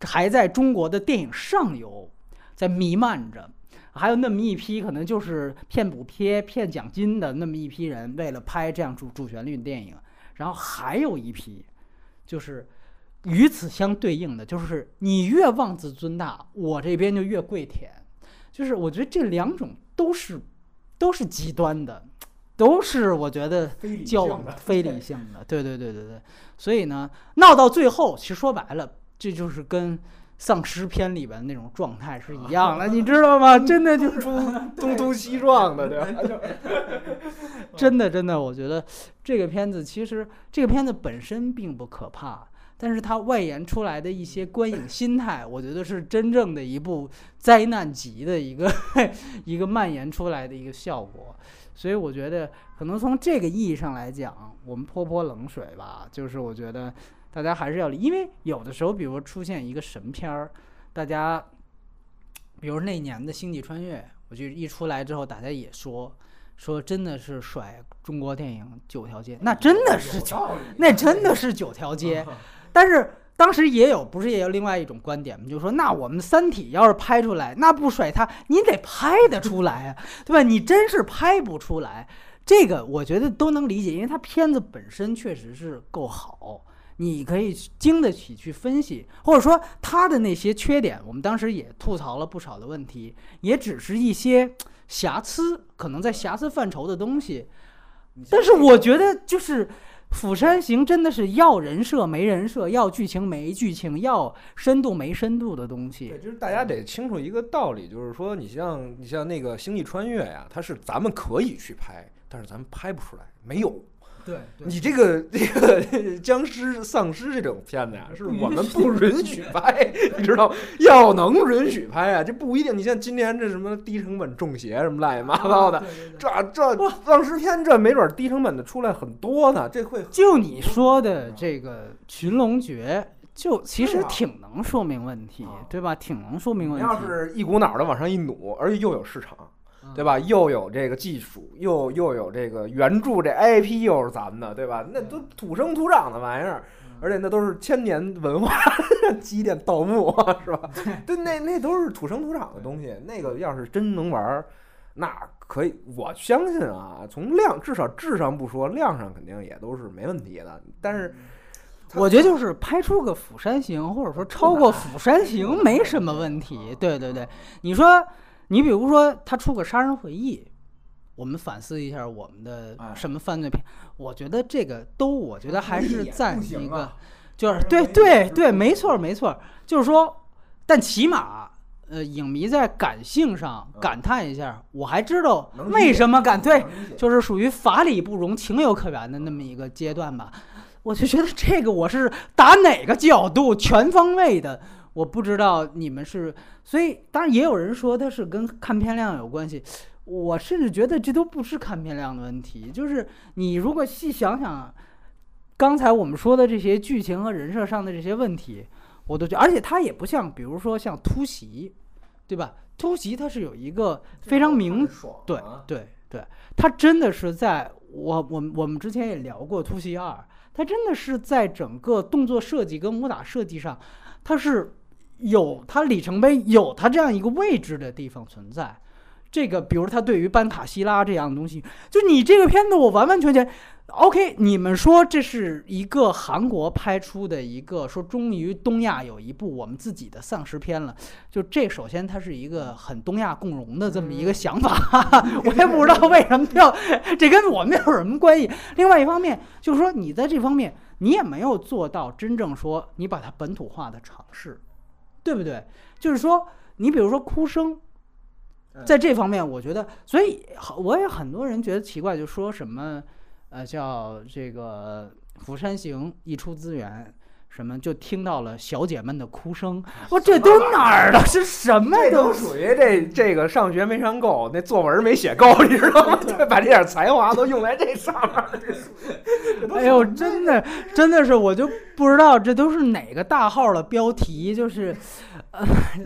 还在中国的电影上游在弥漫着。还有那么一批可能就是骗补贴、骗奖金的那么一批人，为了拍这样主主旋律的电影，然后还有一批，就是与此相对应的，就是你越妄自尊大，我这边就越跪舔。就是我觉得这两种都是都是极端的，都是我觉得交往非理性的，对对对对对。所以呢，闹到最后，其实说白了，这就是跟丧尸片里边那种状态是一样的，你知道吗？真的就 是东突西撞的，对吧？真的真的，我觉得这个片子其实这个片子本身并不可怕，但是它外延出来的一些观影心态，我觉得是真正的一部灾难级的一个 一个蔓延出来的一个效果。所以我觉得，可能从这个意义上来讲，我们泼泼冷水吧，就是我觉得大家还是要理，因为有的时候，比如出现一个神片儿，大家，比如那年的《星际穿越》，我就一出来之后，大家也说。说真的是甩中国电影九条街，那真的是九，那真的是九条街。但是当时也有，不是也有另外一种观点吗？就是说，那我们《三体》要是拍出来，那不甩它，你得拍得出来啊，对吧？你真是拍不出来，这个我觉得都能理解，因为它片子本身确实是够好。你可以经得起去分析，或者说他的那些缺点，我们当时也吐槽了不少的问题，也只是一些瑕疵，可能在瑕疵范畴的东西。但是我觉得，就是《釜山行》真的是要人设没人设，要剧情没剧情，要深度没深度的东对，西。就是大家得清楚一个道理，就是说，你像你像那个《星际穿越》呀，它是咱们可以去拍，但是咱们拍不出来，没有。对，你这个这个僵尸、丧尸这种片子呀，是我们不允许拍，你知道？要能允许拍啊，这不一定。你像今年这什么低成本中邪什么乱七八糟的，这这丧尸片这没准低成本的出来很多呢，这会就你说的这个《寻龙诀》。就其实挺能说明问题，对吧？挺能说明问题。要是一股脑的往上一努，而且又有市场，对吧？又有这个技术，又又有这个原著，这 IP 又是咱们的，对吧？那都土生土长的玩意儿，而且那都是千年文化积淀盗墓，是吧？对，那那都是土生土长的东西。那个要是真能玩，那可以，我相信啊，从量至少质上不说，量上肯定也都是没问题的。但是。我觉得就是拍出个《釜山行》，或者说超过《釜山行》没什么问题。对对对，你说，你比如说他出个《杀人回忆》，我们反思一下我们的什么犯罪片，我觉得这个都，我觉得还是在一个，就是对对对，没错没错，就是说，但起码，呃，影迷在感性上感叹一下，我还知道为什么敢对，就是属于法理不容，情有可原的那么一个阶段吧。我就觉得这个我是打哪个角度全方位的，我不知道你们是，所以当然也有人说它是跟看片量有关系，我甚至觉得这都不是看片量的问题，就是你如果细想想，刚才我们说的这些剧情和人设上的这些问题，我都觉得，而且它也不像，比如说像突袭，对吧？突袭它是有一个非常明，对对对，它真的是在我我们我们之前也聊过突袭二。它真的是在整个动作设计跟武打设计上，它是有它里程碑、有它这样一个位置的地方存在。这个，比如它对于班塔西拉这样的东西，就你这个片子，我完完全全。OK，你们说这是一个韩国拍出的一个，说终于东亚有一部我们自己的丧尸片了。就这，首先它是一个很东亚共荣的这么一个想法，我也不知道为什么要，这跟我们有什么关系？另外一方面就是说，你在这方面你也没有做到真正说你把它本土化的尝试，对不对？就是说，你比如说哭声，在这方面，我觉得，所以我也很多人觉得奇怪，就说什么。呃，叫这个《釜山行》溢出资源，什么就听到了小姐们的哭声。我这都哪儿的？是什么？这都属于这这个上学没上够，那作文没写够，你知道吗？把这点才华都用在这上面了。哎呦，真的，真的是，我就不知道这都是哪个大号的标题，就是，呃，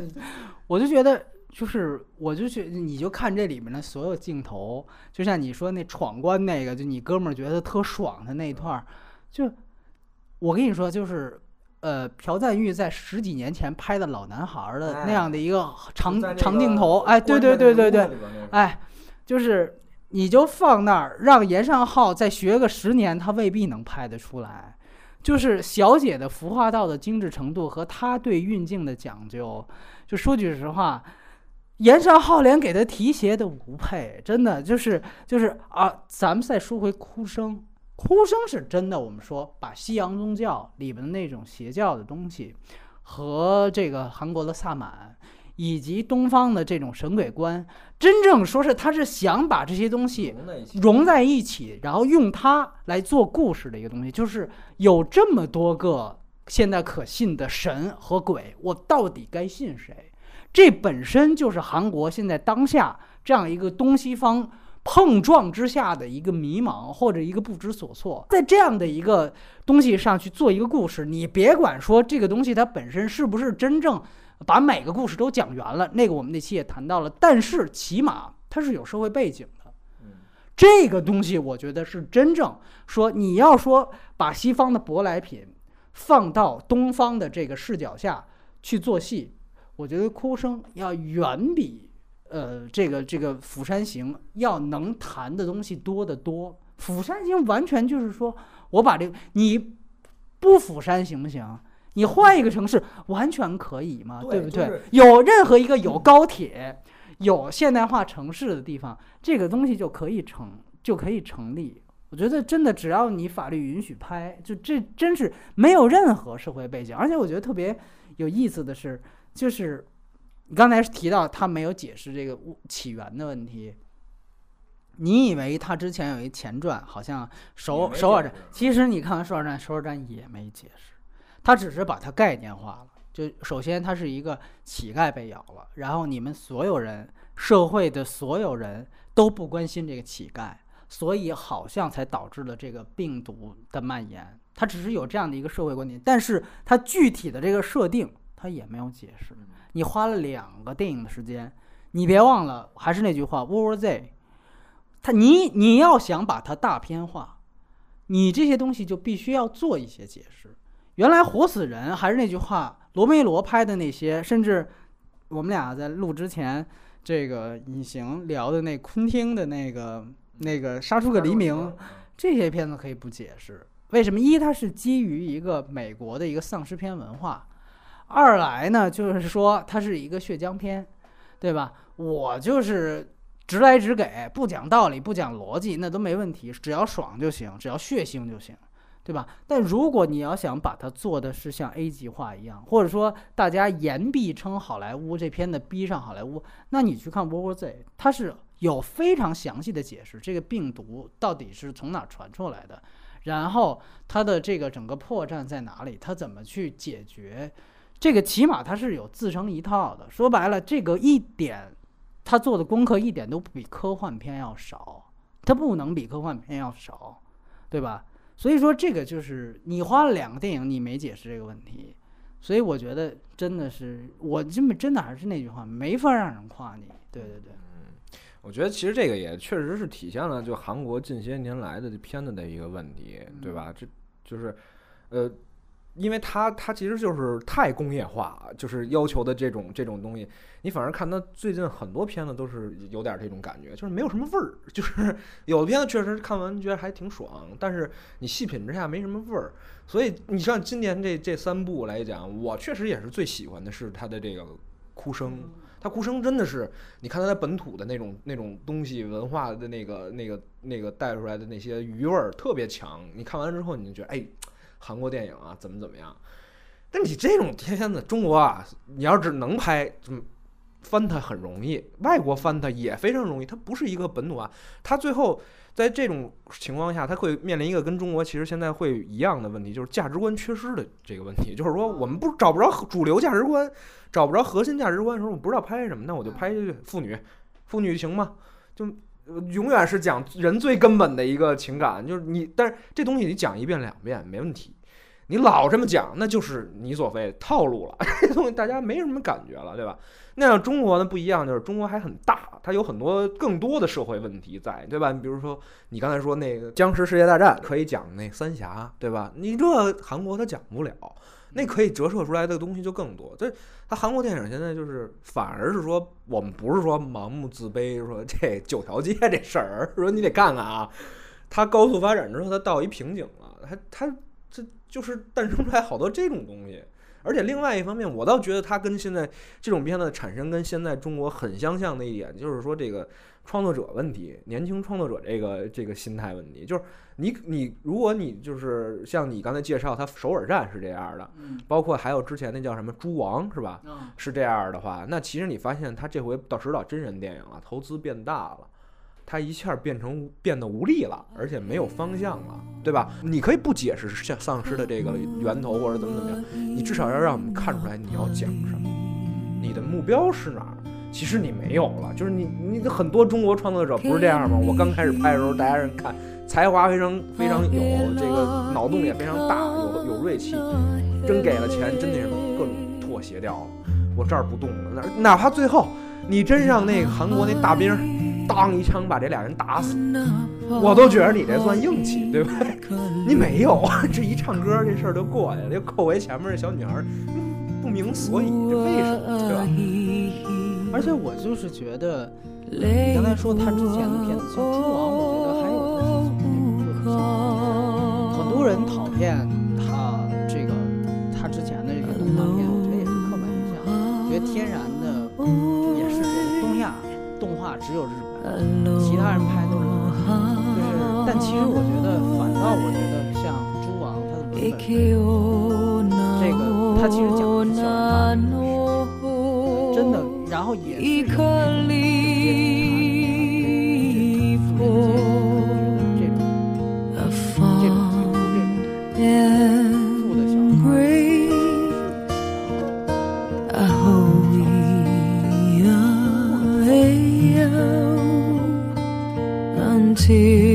我就觉得。就是，我就觉你就看这里面的所有镜头，就像你说那闯关那个，就你哥们儿觉得特爽的那一段儿，就我跟你说，就是呃，朴赞玉在十几年前拍的老男孩的那样的一个长长镜头，哎，对对对对对，哎，就是你就放那儿，让严尚浩再学个十年，他未必能拍得出来。就是小姐的服化道的精致程度和他对运镜的讲究，就说句实话。严尚浩连给他提鞋都不配，真的就是就是啊！咱们再说回哭声，哭声是真的。我们说把西洋宗教里面的那种邪教的东西，和这个韩国的萨满，以及东方的这种神鬼观，真正说是他是想把这些东西融在一起，然后用它来做故事的一个东西，就是有这么多个现在可信的神和鬼，我到底该信谁？这本身就是韩国现在当下这样一个东西方碰撞之下的一个迷茫或者一个不知所措，在这样的一个东西上去做一个故事，你别管说这个东西它本身是不是真正把每个故事都讲圆了，那个我们那期也谈到了，但是起码它是有社会背景的。这个东西我觉得是真正说你要说把西方的舶来品放到东方的这个视角下去做戏。我觉得哭声要远比，呃，这个这个《釜山行》要能谈的东西多得多。《釜山行》完全就是说我把这个你不釜山行不行？你换一个城市完全可以嘛，对不对？有任何一个有高铁、有现代化城市的地方，这个东西就可以成就可以成立。我觉得真的只要你法律允许拍，就这真是没有任何社会背景。而且我觉得特别有意思的是。就是你刚才提到他没有解释这个起源的问题，你以为他之前有一前传，好像也首没首尔站，其实你看完首尔站，首尔站也没解释，他只是把它概念化了。就首先他是一个乞丐被咬了，然后你们所有人，社会的所有人都不关心这个乞丐，所以好像才导致了这个病毒的蔓延。他只是有这样的一个社会观点，但是他具体的这个设定，他也没有解释。你花了两个电影的时间，你别忘了，还是那句话，World War Z，它你你要想把它大片化，你这些东西就必须要做一些解释。原来活死人还是那句话，罗梅罗拍的那些，甚至我们俩在录之前，这个隐形聊的那昆汀的那个那个《杀出个黎明》，这些片子可以不解释。为什么？一，它是基于一个美国的一个丧尸片文化；二来呢，就是说它是一个血浆片，对吧？我就是直来直给，不讲道理，不讲逻辑，那都没问题，只要爽就行，只要血腥就行，对吧？但如果你要想把它做的是像 A 级化一样，或者说大家言必称好莱坞这片子逼上好莱坞，那你去看《w o r War Z》，它是有非常详细的解释这个病毒到底是从哪传出来的。然后它的这个整个破绽在哪里？它怎么去解决？这个起码它是有自成一套的。说白了，这个一点，他做的功课一点都不比科幻片要少，它不能比科幻片要少，对吧？所以说这个就是你花了两个电影，你没解释这个问题，所以我觉得真的是我这么真的还是那句话，没法让人夸你。对对对，嗯我觉得其实这个也确实是体现了就韩国近些年来的这片子的一个问题，对吧？这就是，呃，因为它它其实就是太工业化，就是要求的这种这种东西，你反而看它最近很多片子都是有点这种感觉，就是没有什么味儿，就是有的片子确实看完觉得还挺爽，但是你细品之下没什么味儿。所以你像今年这这三部来讲，我确实也是最喜欢的是它的这个哭声。他哭声真的是，你看它本土的那种那种东西文化的那个那个那个带出来的那些余味儿特别强。你看完之后，你就觉得哎，韩国电影啊怎么怎么样？但你这种片子，中国啊，你要是能拍，翻它很容易，外国翻它也非常容易。它不是一个本土啊，它最后在这种情况下，它会面临一个跟中国其实现在会一样的问题，就是价值观缺失的这个问题。就是说，我们不找不着主流价值观，找不着核心价值观的时候，我不知道拍什么，那我就拍妇女，妇女行吗？就永远是讲人最根本的一个情感，就是你，但是这东西你讲一遍两遍没问题。你老这么讲，那就是你所谓套路了，这东西大家没什么感觉了，对吧？那样中国呢不一样，就是中国还很大，它有很多更多的社会问题在，对吧？你比如说你刚才说那个僵尸世界大战，可以讲那三峡，对吧？你这韩国它讲不了，那可以折射出来的东西就更多。这它韩国电影现在就是反而是说，我们不是说盲目自卑，说这九条街这事儿，说你得干干啊，它高速发展之后，它到一瓶颈了，它它这就是诞生出来好多这种东西。而且另外一方面，我倒觉得它跟现在这种片子产生跟现在中国很相像的一点，就是说这个创作者问题，年轻创作者这个这个心态问题，就是你你如果你就是像你刚才介绍，他首尔站是这样的，嗯包括还有之前那叫什么猪王是吧？嗯是这样的话，那其实你发现他这回到指导真人电影了，投资变大了。他一下变成变得无力了，而且没有方向了，对吧？你可以不解释像丧尸的这个源头或者怎么怎么样，你至少要让我们看出来你要讲什么，你的目标是哪儿？其实你没有了，就是你你的很多中国创作者不是这样吗？我刚开始拍的时候，大家人看才华非常非常有，这个脑洞也非常大，有有锐气，真给了钱，真那什么各种妥协掉了。我这儿不动了，哪哪怕最后你真让那个韩国那大兵当一枪把这俩人打死，我都觉得你这算硬气，对吧？你没有，这一唱歌这事儿就过去了，就扣回前面这小女孩不明所以，这为什么，对吧？而且我就是觉得，你刚才说他之前的片子，像《猪王》，我觉得还有的是从这个特色。很多人讨厌他这个他之前的这个动画片，我觉得也是刻板印象。我觉得天然的也是这个东亚动画只有日本，其他人拍都是。就是，但其实我觉得，反倒我觉得像《猪王》，他的文本这个，他其实讲的是校园霸凌的事真的，然后也是 see